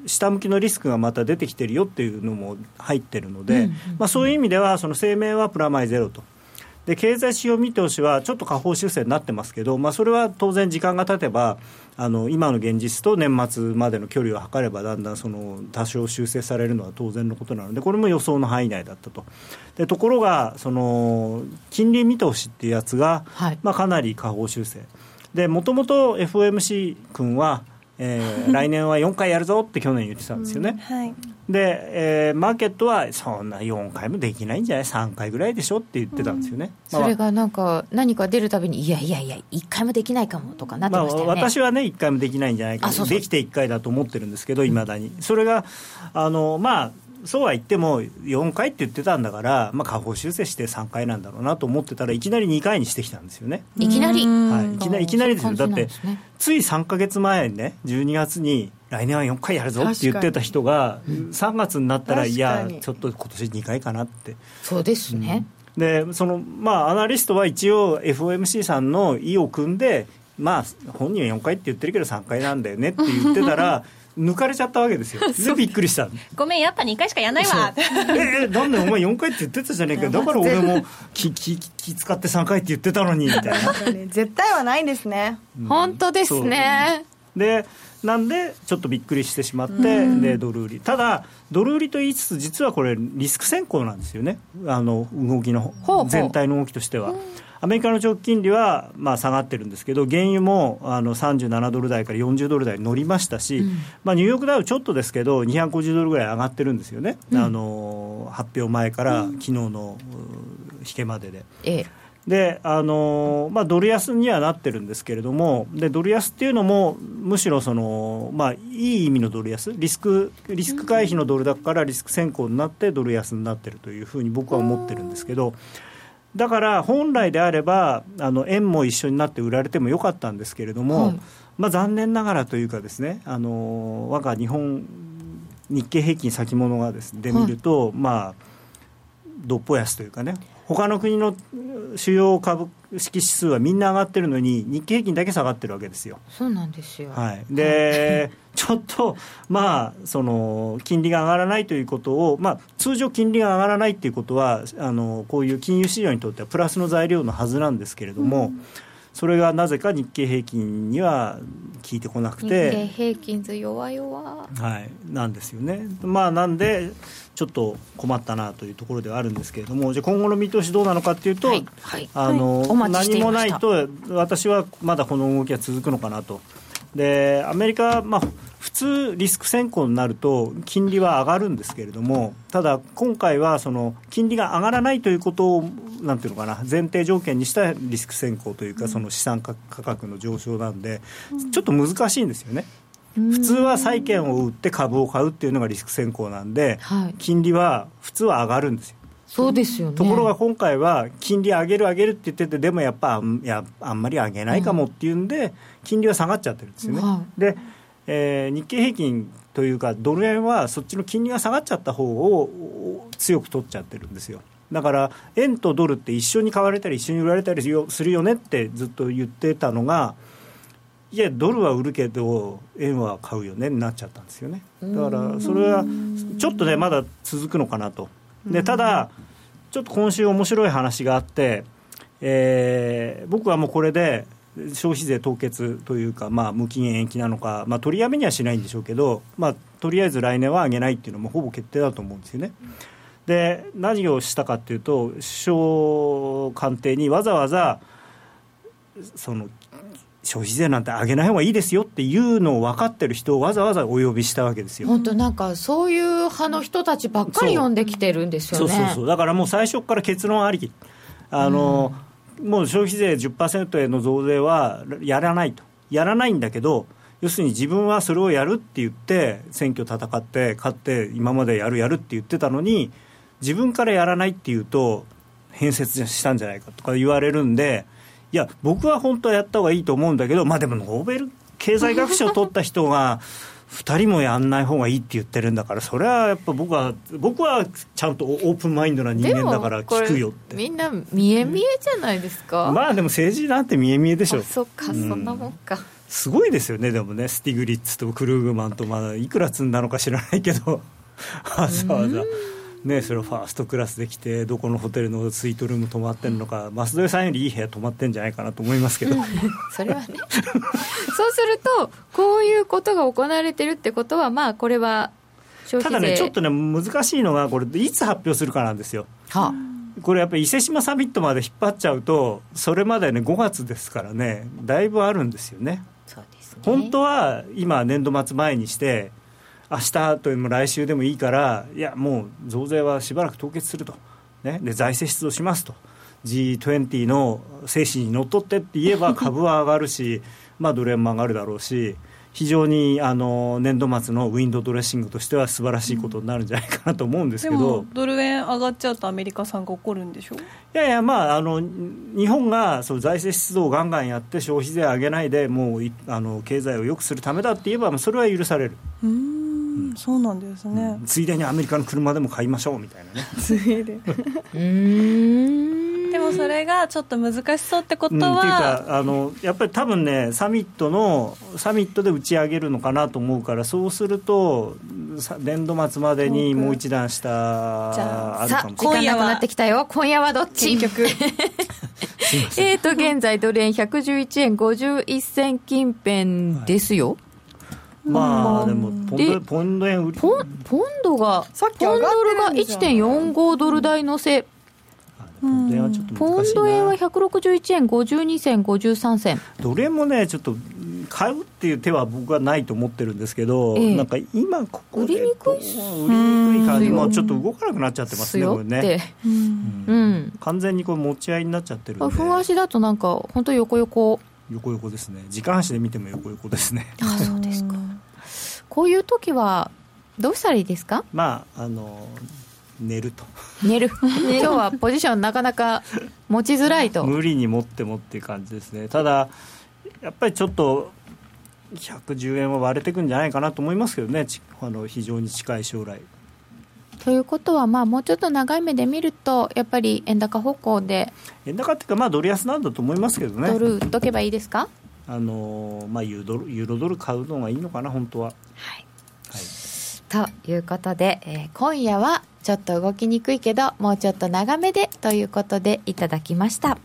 Speaker 9: 下向きのリスクがまた出てきてるよっていうのも入ってるので、まあ、そういう意味では、その声明はプラマイゼロと。で経済指標見通しはちょっと下方修正になってますけど、まあ、それは当然、時間が経てばあの今の現実と年末までの距離を測ればだんだんその多少修正されるのは当然のことなのでこれも予想の範囲内だったと。でところがその金利見通しっていうやつが、はい、まあ、かなり下方修正。でもともと FOMC 君はえー、来年は4回やるぞって去年言ってたんですよね。うんはい、で、えー、マーケットはそんな4回もできないんじゃない？3回ぐらいでしょって言ってたんですよね、
Speaker 1: うん、それがなんか何か出るたびにいやいやいや1回もできないかもとかなってましたよね、まあ、
Speaker 9: 私はね1回もできないんじゃないかできて1回だと思ってるんですけどいまだに、それがあのまあそうは言っても4回って言ってたんだから、まあ、下方修正して3回なんだろうなと思ってたらいきなり2回にしてきたんですよね。
Speaker 1: いきなり、
Speaker 9: はい、いきなりいきなりですよだってつい3か月前ね12月に来年は4回やるぞって言ってた人が3月になったらいやちょっと今年2回かなって。
Speaker 1: そうですね、
Speaker 9: うん、でそのまあアナリストは一応 FOMC さんの意を組んでまあ本人は4回って言ってるけど3回なんだよねって言ってたら抜かれちゃったわけですよ。*laughs* でびっくりした。
Speaker 2: ごめんやっぱ2回しかやんないわ。
Speaker 9: ええなんでお前4回って言ってたじゃねえか。だから俺も気気気使って3回って言ってたのにみたいな。
Speaker 8: 絶対はないですね、
Speaker 1: うん、本当ですね。
Speaker 9: でなんでちょっとびっくりしてしまって、でドル売り。ただドル売りと言いつつ実はこれリスク先行なんですよね。あの動きの全体の動きとしては。アメリカの長期金利はまあ下がってるんですけど、原油もあの37ドル台から40ドル台に乗りましたし、うん、まあ、ニューヨークダウちょっとですけど、250ドルぐらい上がってるんですよね、うん、あの発表前から昨日の引けまでで。ええ。であのまあ、ドル安にはなってるんですけれども、でドル安っていうのも、むしろその、まあ、いい意味のドル安リスク、リスク回避のドル高からリスク先行になって、ドル安になってるというふうに僕は思ってるんですけど、だから本来であればあの円も一緒になって売られてもよかったんですけれども、はい、まあ、残念ながらというかですねあの我が日本日経平均先物がです、ね、で見ると、はい、まあどっぽ安というかね他の国の主要株式指数はみんな上がってるのに日経平均だけ下がってるわけですよ。
Speaker 1: そうなんですよ、
Speaker 9: はい、でちょっと、まあ、その金利が上がらないということを、まあ、通常、金利が上がらないということはあの、こういう金融市場にとってはプラスの材料のはずなんですけれども、うん、それがなぜか日経平均には効いてこなくて、
Speaker 1: 日経平均図弱々、
Speaker 9: はい、なんですよね。まあ、なんでちょっと困ったなというところではあるんですけれども、じゃ今後の見通しどうなのかというと、はい。はい、あの、はい、何もないと、私はまだこの動きは続くのかなと。でアメリカ、まあ、普通、リスク先行になると金利は上がるんですけれどもただ、今回はその金利が上がらないということをなんていうのかな前提条件にしたリスク先行というかその資産価格の上昇なんでちょっと難しいんですよね。普通は債券を売って株を買うっていうのがリスク先行なんで、はい、金利は普通は上がるんですよ。
Speaker 1: そうですよね。
Speaker 9: ところが今回は金利上げる上げるって言っててでもやっぱいやあんまり上げないかもっていうんで、金利は下がっちゃってるんですよね。はい、で、えー、日経平均というかドル円はそっちの金利が下がっちゃった方を強く取っちゃってるんですよ。だから円とドルって一緒に買われたり一緒に売られたりするよねってずっと言ってたのがいやドルは売るけど円は買うよねになっちゃったんですよね。だからそれはちょっとねまだ続くのかなとでただ、ちょっと今週、面白い話があって、えー、僕はもうこれで消費税凍結というか、まあ、無期限延期なのか、まあ、取りやめにはしないんでしょうけど、まあ、とりあえず来年は上げないっていうのもほぼ決定だと思うんですよね。で何をしたかっていうと首相官邸にわざわざその消費税なんて上げない方がいいですよっていうのを分かってる人をわざわざお呼びしたわけですよ。
Speaker 1: 本当なんかそういう派の人たちばっかり呼んできてるんですよね。
Speaker 9: そうそうそう。だからもう最初から結論ありき。あの、うん、もう消費税10%への増税はやらないと。やらないんだけど要するに自分はそれをやるって言って選挙戦って勝って今までやるやるって言ってたのに自分からやらないっていうと変節したんじゃないかとか言われるんでいや、僕は本当はやった方がいいと思うんだけど、まあでもノーベル経済学賞を取った人が、*laughs* 2人もやんない方がいいって言ってるんだからそれはやっぱ僕は僕はちゃんとオープンマインドな人間だから聞くよって。
Speaker 1: みんな見え見えじゃないですか、
Speaker 9: まあでも政治なんて見え見えでしょ
Speaker 1: そっか、うん、そんなもんか。
Speaker 9: すごいですよねでもねスティグリッツとクルーグマンとまだいくら積んだのか知らないけど。*laughs* わざわざ。ね、それをファーストクラスで来てどこのホテルのスイートルーム泊まってるのか増田さんよりいい部屋泊まってんじゃないかなと思いますけど、*laughs*
Speaker 1: それはね。そうするとこういうことが行われてるってことはまあこれは
Speaker 9: ただねちょっとね難しいのがこれいつ発表するかなんですよ、はあ、これやっぱり伊勢志摩サミットまで引っ張っちゃうとそれまでね5月ですからねだいぶあるんですよね。
Speaker 1: そうです、ね、
Speaker 9: 本当は今年度末前にして明日というも来週でもいいからいやもう増税はしばらく凍結すると、ね、で財政出動しますと。G20 の精神にのっとってって言えば *laughs* 株は上がるしまあドル円も上がるだろうし非常にあの年度末のウィンドドレッシングとしては素晴らしいことになるんじゃないかなと思うんですけど、
Speaker 2: ドル円上がっちゃうとアメリカさんが怒るんでしょ？い
Speaker 9: やいや、まあ、あの日本がそう財政出動をガンガンやって消費税上げないでもうあの経済を良くするためだって言えばそれは許される。
Speaker 2: うんそうなんですね、
Speaker 9: ついでにアメリカの車でも買いましょうみたいなね。*laughs* ついで。*laughs*
Speaker 2: でもそれがちょっと難しそうってことは、うん、
Speaker 9: っていうかあのやっぱり多分ねサミットのサミットで打ち上げるのかなと思うからそうすると年度末までにもう一段下
Speaker 1: あるかも。しれない今夜はなってきたよ。今夜はどっち？局。*laughs* えっと現在ドル円111円51銭近辺ですよ、はい
Speaker 9: まあでもポンドポンド円売り。
Speaker 1: ポンポンドがポンドルが1.45ドル台のせポンド円はちょっとポンド円は161円52銭53銭。
Speaker 9: ドル円もねちょっと買うっていう手は僕はないと思ってるんですけど、ええ、なんか今ここ
Speaker 1: で売りにくい売り
Speaker 9: にくい感じもちょっと動かなくなっちゃってますねこれね、
Speaker 1: うん、うん、
Speaker 9: 完全にこれ持ち合いになっちゃってるんで。
Speaker 1: ふん足だとなんか本当横横
Speaker 9: 横横ですね。時間足で見ても横横ですね。
Speaker 1: あそうですか。こういう時はどうしたらいいですか？
Speaker 9: まああの寝ると。
Speaker 1: 寝る。*laughs* 今日はポジションなかなか持ちづらいと。
Speaker 9: 無理に持ってもっていう感じですね。ただやっぱりちょっと110円は割れていくんじゃないかなと思いますけどね。あの非常に近い将来
Speaker 1: ということは、まあ、もうちょっと長い目で見ると、やっぱり円高方向で。
Speaker 9: 円高っていうか、まあ、ドル安なんだと思いますけどね。
Speaker 1: ドル売っとけばいいですか？
Speaker 9: あのまあ、ユードルユーロドル買うのがいいのかな、本当は。はい、
Speaker 1: はい、ということで、えー、今夜はちょっと動きにくいけど、もうちょっと長めでということでいただきました。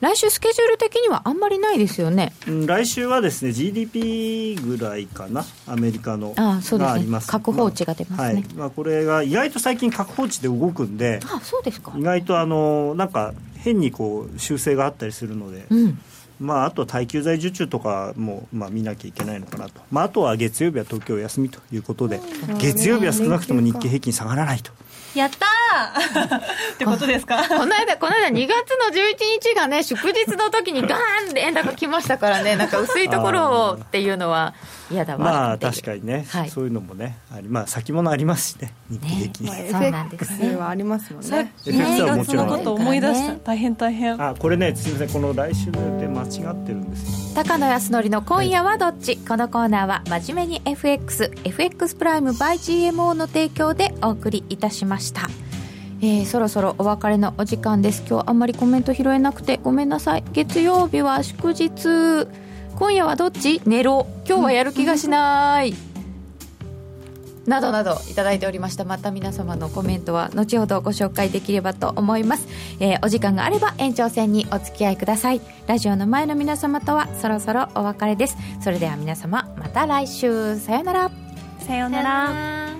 Speaker 1: 来週スケジュール的にはあんまりないですよね。
Speaker 9: 来週はですね、GDP ぐらいかな、アメリカの
Speaker 1: あそうですね。核放置が出ますね。まあ、はい
Speaker 9: まあ、これが意外と最近核放置で動くんで、
Speaker 1: あそうですか。
Speaker 9: 意外とあのなんか変にこう修正があったりするので。うんまあ、あと耐久財受注とかも、まあ、見なきゃいけないのかなと、まあ、あとは月曜日は東京休みということで、月曜日は少なくとも日経平均下がらないと
Speaker 1: やった
Speaker 2: ー *laughs* ってことですか？
Speaker 1: こ *laughs* の間、この間2月の11日がね、祝日の時にガーンって円高来ましたからね、なんか薄いところをっていうのは嫌だわ
Speaker 9: まあ確かにね、はい、そういうのもね、ありまあ先物ありますしね、日経平均。
Speaker 8: ね、そうなんですね。はありますもんね。
Speaker 2: 2月のこと思い出した？大変大変。
Speaker 9: あ、これね、すみません、この来週の予定間違ってるんです
Speaker 1: よ。高野康則の今夜はどっち、このコーナーは真面目に FX、FX プライム by GMO の提供でお送りいたしました。えー、そろそろお別れのお時間です。今日あんまりコメント拾えなくてごめんなさい。月曜日は祝日。今夜はどっち？寝ろ。今日はやる気がしない。などなどいただいておりました。また皆様のコメントは後ほどご紹介できればと思います、えー、お時間があれば延長戦にお付き合いください。ラジオの前の皆様とはそろそろお別れです。それでは皆様また来週。さよなら。
Speaker 2: さようなら。